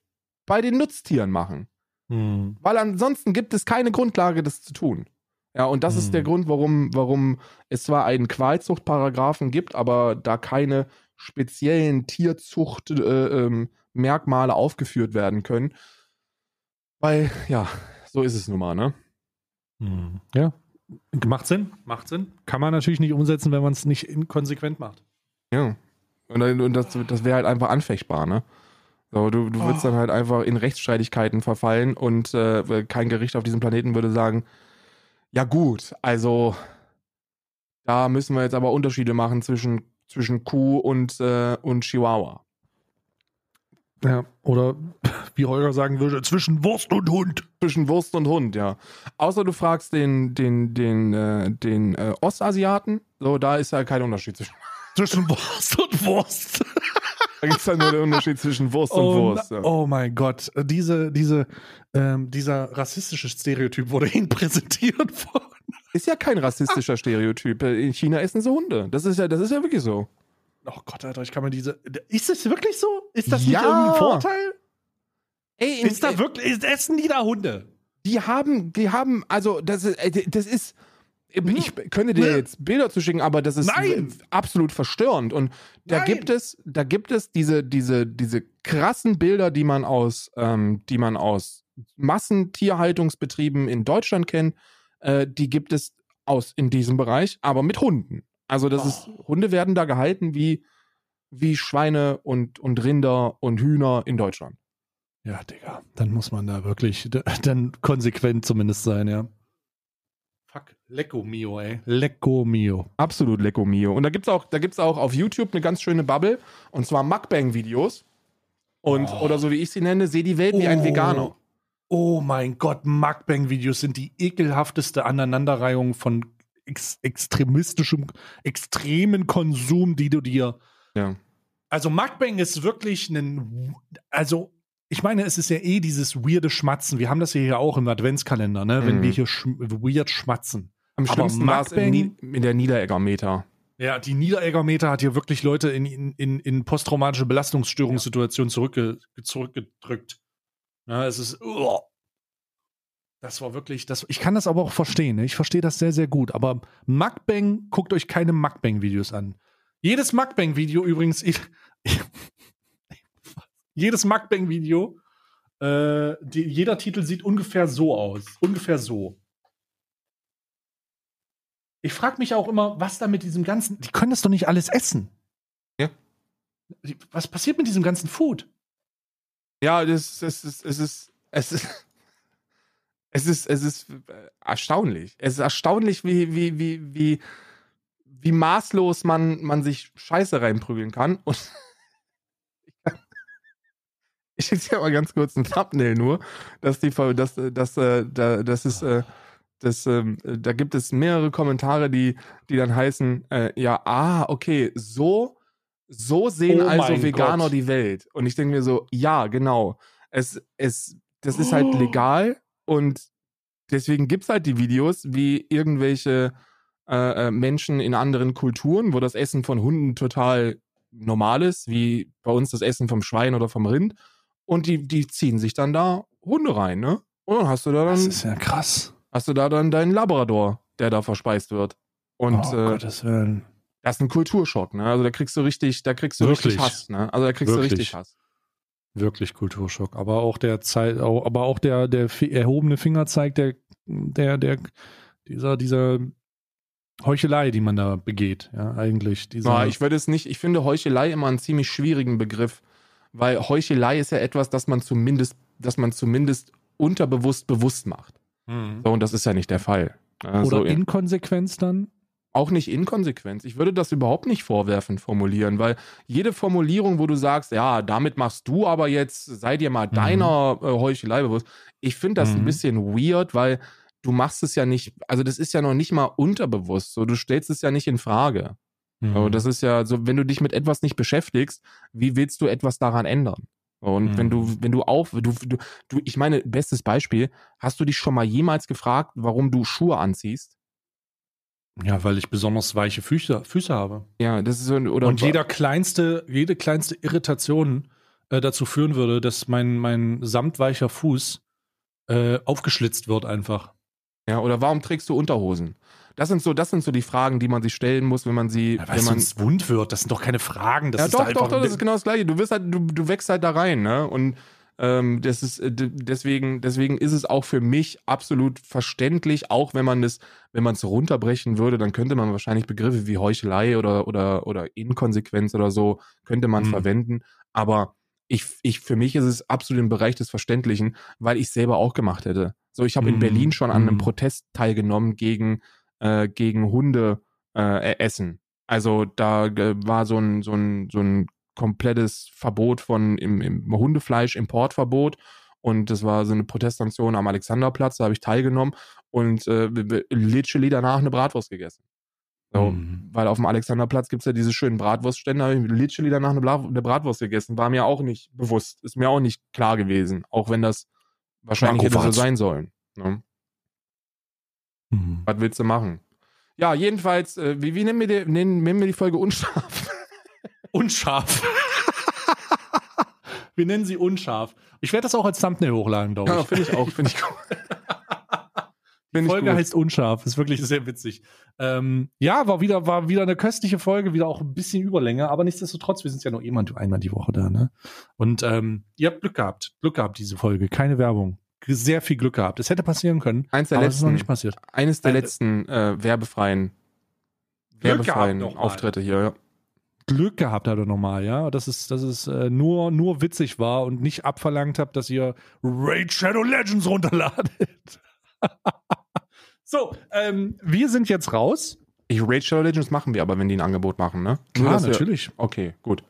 bei den Nutztieren machen. Mhm. Weil ansonsten gibt es keine Grundlage, das zu tun. Ja, und das ist Hm. der Grund, warum, warum es zwar einen Qualzuchtparagraphen gibt, aber da keine speziellen Tierzuchtmerkmale äh, ähm, aufgeführt werden können. Weil, ja, so ist es nun mal, ne? Mhm. Ja. Macht Sinn, macht Sinn. Kann man natürlich nicht umsetzen, wenn man es nicht inkonsequent macht. Ja. Und, und das, das wäre halt einfach anfechtbar, ne? So, du, du würdest Oh. dann halt einfach in Rechtsstreitigkeiten verfallen und äh, kein Gericht auf diesem Planeten würde sagen, ja gut, also da müssen wir jetzt aber Unterschiede machen zwischen, zwischen Kuh und, äh, und Chihuahua. Ja. Oder (laughs) wie Holger sagen würde, Zwischen Wurst und Hund. Zwischen Wurst und Hund, ja. Außer du fragst den, den, den, äh, den äh, Ostasiaten, so, da ist ja kein Unterschied zwischen. (laughs) Zwischen Wurst und Wurst. Da gibt es ja nur den Unterschied zwischen Wurst und Oh, Wurst. Ja. oh mein Gott, diese, diese, ähm, dieser rassistische Stereotyp wurde Ihnen präsentiert (laughs) worden. Ist ja kein rassistischer Stereotyp. In China essen sie Hunde. Das ist ja, das ist ja wirklich so. Oh Gott, Alter, ich kann mir diese. Ist das wirklich so? Ist das Ja. nicht irgendein Vorteil? Ey, Ist da wirklich, ist, essen die da Hunde? die haben, die haben, also das ist, äh, das ist, ich könnte dir jetzt Bilder zuschicken, aber das ist Nein. absolut verstörend. Und da Nein. gibt es, da gibt es diese, diese, diese krassen Bilder, die man aus, ähm, die man aus Massentierhaltungsbetrieben in Deutschland kennt, äh, die gibt es aus in diesem Bereich, aber mit Hunden. Also das ist, Hunde werden da gehalten wie, wie Schweine und, und Rinder und Hühner in Deutschland. Ja, Digga, dann muss man da wirklich dann konsequent zumindest sein, ja. Fuck, Lecco mio, ey. Lecco mio. Absolut Lecco Mio. Und da gibt's auch, da gibt's auch auf YouTube eine ganz schöne Bubble. Und zwar Mukbang-Videos. Und, Oh. oder so wie ich sie nenne, seh die Welt wie ein Oh. Veganer. Oh mein Gott, Mukbang-Videos sind die ekelhafteste Aneinanderreihung von ex extremistischem, extremen Konsum, die du dir. Ja. Also Mukbang ist wirklich ein. Also, ich meine, es ist ja eh dieses weirde Schmatzen. Wir haben das ja hier auch im Adventskalender, ne? Wenn Mhm. wir hier schm weird schmatzen. Am schlimmsten war es in, in der Niederegger-Meter. Ja, die Niederegger-Meter hat hier wirklich Leute in, in, in, posttraumatische Belastungsstörungssituationen zurückge zurückgedrückt. Ja, es ist. uah. Das war wirklich. Das, ich kann das aber auch verstehen. Ne? Ich verstehe das sehr, sehr gut. Aber Mukbang, guckt euch keine Mukbang-Videos an. Jedes Mukbang-Video übrigens. Ich, (laughs) jedes Mukbang-Video. Äh, die, jeder Titel sieht ungefähr so aus. Ungefähr so. Ich frage mich auch immer, was da mit diesem ganzen. Die können das doch nicht alles essen. Ja. Was passiert mit diesem ganzen Food? Ja, das, das, das, es ist, es ist, es ist, es ist äh, erstaunlich. Es ist erstaunlich, wie, wie, wie, wie, wie maßlos man, man sich Scheiße reinprügeln kann. Und (laughs) ich schicke dir mal ganz kurz ein Thumbnail nur, dass die, dass, dass, äh, da, das ist, äh, das, ähm, da gibt es mehrere Kommentare, die, die dann heißen, äh, ja, ah, okay, so, so sehen Oh also Veganer Gott. die Welt. Und ich denke mir so, ja, genau. Es, es, das ist halt (gasps) legal und deswegen gibt es halt die Videos, wie irgendwelche äh, äh, Menschen in anderen Kulturen, wo das Essen von Hunden total normal ist, wie bei uns das Essen vom Schwein oder vom Rind. Und die, die ziehen sich dann da Hunde rein, ne? Und dann hast du da Das dann, ist ja krass. hast du da dann deinen Labrador, der da verspeist wird. Und oh, äh, Gottes Willen. das ist ein Kulturschock, ne? Also da kriegst du richtig, da kriegst du Wirklich? richtig Hass, ne? Also da kriegst Wirklich? du richtig Hass. Wirklich Kulturschock. Aber auch der Zeit, aber auch der, der erhobene Fingerzeig der, der, der, dieser, dieser Heuchelei, die man da begeht, ja, eigentlich. Ja, ich würde es nicht, ich finde Heuchelei immer einen ziemlich schwierigen Begriff, weil Heuchelei ist ja etwas, das man zumindest, das man zumindest unterbewusst bewusst macht. So, und das ist ja nicht der Fall. Also, Oder Inkonsequenz dann? Auch nicht Inkonsequenz. Ich würde das überhaupt nicht vorwerfend formulieren, weil jede Formulierung, wo du sagst, ja, damit machst du aber jetzt, sei dir mal Mhm. deiner äh, Heuchelei bewusst, ich finde das ein Mhm. bisschen weird, weil du machst es ja nicht, also das ist ja noch nicht mal unterbewusst, so du stellst es ja nicht in Frage. Mhm. So, das ist ja so, wenn du dich mit etwas nicht beschäftigst, wie willst du etwas daran ändern? Und Mhm. wenn du, wenn du auf, du, du, du, ich meine, bestes Beispiel, hast du dich schon mal jemals gefragt, warum du Schuhe anziehst? Ja, weil ich besonders weiche Füße, Füße habe. Ja, das ist so, ein- oder und jeder kleinste, jede kleinste Irritation äh, dazu führen würde, dass mein, mein samtweicher Fuß äh, aufgeschlitzt wird einfach. Ja, oder warum trägst du Unterhosen? Das sind so, das sind so die Fragen, die man sich stellen muss, wenn man sie, Ja, weil wenn es man. sonst wund wird. Das sind doch keine Fragen. Das ja, ist doch, einfach doch, doch, das ist genau das Gleiche. Du wirst halt, du, du wächst halt da rein, ne? Und ähm, das ist äh, deswegen, deswegen ist es auch für mich absolut verständlich, auch wenn man es, wenn man es runterbrechen würde, dann könnte man wahrscheinlich Begriffe wie Heuchelei oder oder oder Inkonsequenz oder so könnte man Mhm. verwenden. Aber ich, ich, für mich ist es absolut im Bereich des Verständlichen, weil ich selber auch gemacht hätte. So, ich habe in Mhm. Berlin schon an einem Mhm. Protest teilgenommen gegen äh, gegen Hunde äh, essen. Also da äh, war so ein, so ein, so ein komplettes Verbot von im, im Hundefleisch, Importverbot. Und das war so eine Protestaktion am Alexanderplatz, da habe ich teilgenommen und äh, literally danach eine Bratwurst gegessen. So, Mhm. Weil auf dem Alexanderplatz gibt es ja diese schönen Bratwurststände, habe ich literally danach eine, Bla eine Bratwurst gegessen. War mir auch nicht bewusst, ist mir auch nicht klar gewesen, auch wenn das wahrscheinlich hätte so sein sollen. Ne? Mhm. Was willst du machen? Ja, jedenfalls, äh, wie, wie nennen, wir die, nennen, nennen wir die Folge unscharf? Unscharf. (laughs) Wir nennen sie unscharf. Ich werde das auch als Thumbnail hochladen, glaube ich. Ja, finde ich auch, finde ich gut. Die Folge heißt unscharf. Ist wirklich sehr witzig. Ähm, ja, war wieder, war wieder eine köstliche Folge, wieder auch ein bisschen Überlänge, aber nichtsdestotrotz, wir sind ja nur immer einmal die Woche da, ne? Und ähm, ihr habt Glück gehabt. Glück gehabt, diese Folge. Keine Werbung. Sehr viel Glück gehabt. Es hätte passieren können, Eins der aber es ist noch letzten, nicht passiert. eines der Äh, letzten äh, werbefreien, werbefreien. Auftritte hier. Ja. Glück gehabt hat er nochmal, ja. Dass es, dass es äh, nur, nur witzig war und nicht abverlangt habt, dass ihr Raid Shadow Legends runterladet. (laughs) so, ähm, wir sind jetzt raus. Ich Raid Shadow Legends machen wir aber, wenn die ein Angebot machen, ne? Nur, Klar, dass wir- natürlich. Okay, gut.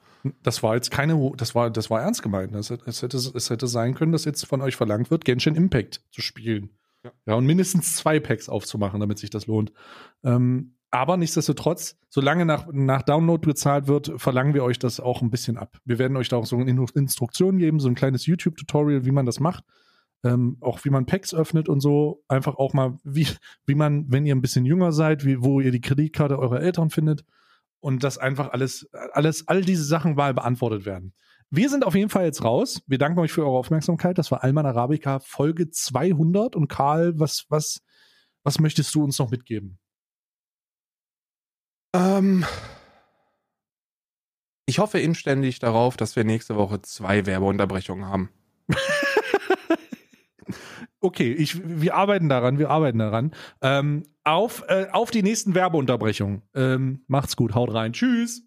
Das war jetzt keine, das war, das war ernst gemeint. Das, es, hätte, es hätte sein können, dass jetzt von euch verlangt wird, Genshin Impact zu spielen. Ja. Ja, und mindestens zwei Packs aufzumachen, damit sich das lohnt. Ähm, aber nichtsdestotrotz, solange nach, nach Download bezahlt wird, verlangen wir euch das auch ein bisschen ab. Wir werden euch da auch so eine In- Instruktion geben, so ein kleines YouTube-Tutorial, wie man das macht. Ähm, auch wie man Packs öffnet und so. Einfach auch mal, wie, wie man, wenn ihr ein bisschen jünger seid, wie, wo ihr die Kreditkarte eurer Eltern findet. Und das einfach alles, alles, all diese Sachen mal beantwortet werden. Wir sind auf jeden Fall jetzt raus. Wir danken euch für eure Aufmerksamkeit. Das war Alman Arabica Folge 200. Und Karl, was, was, was möchtest du uns noch mitgeben? Ähm, ich hoffe inständig darauf, dass wir nächste Woche zwei Werbeunterbrechungen haben. (laughs) Okay, ich, wir arbeiten daran, wir arbeiten daran. Ähm, auf, äh, auf die nächsten Werbeunterbrechungen. Ähm, macht's gut, haut rein. Tschüss.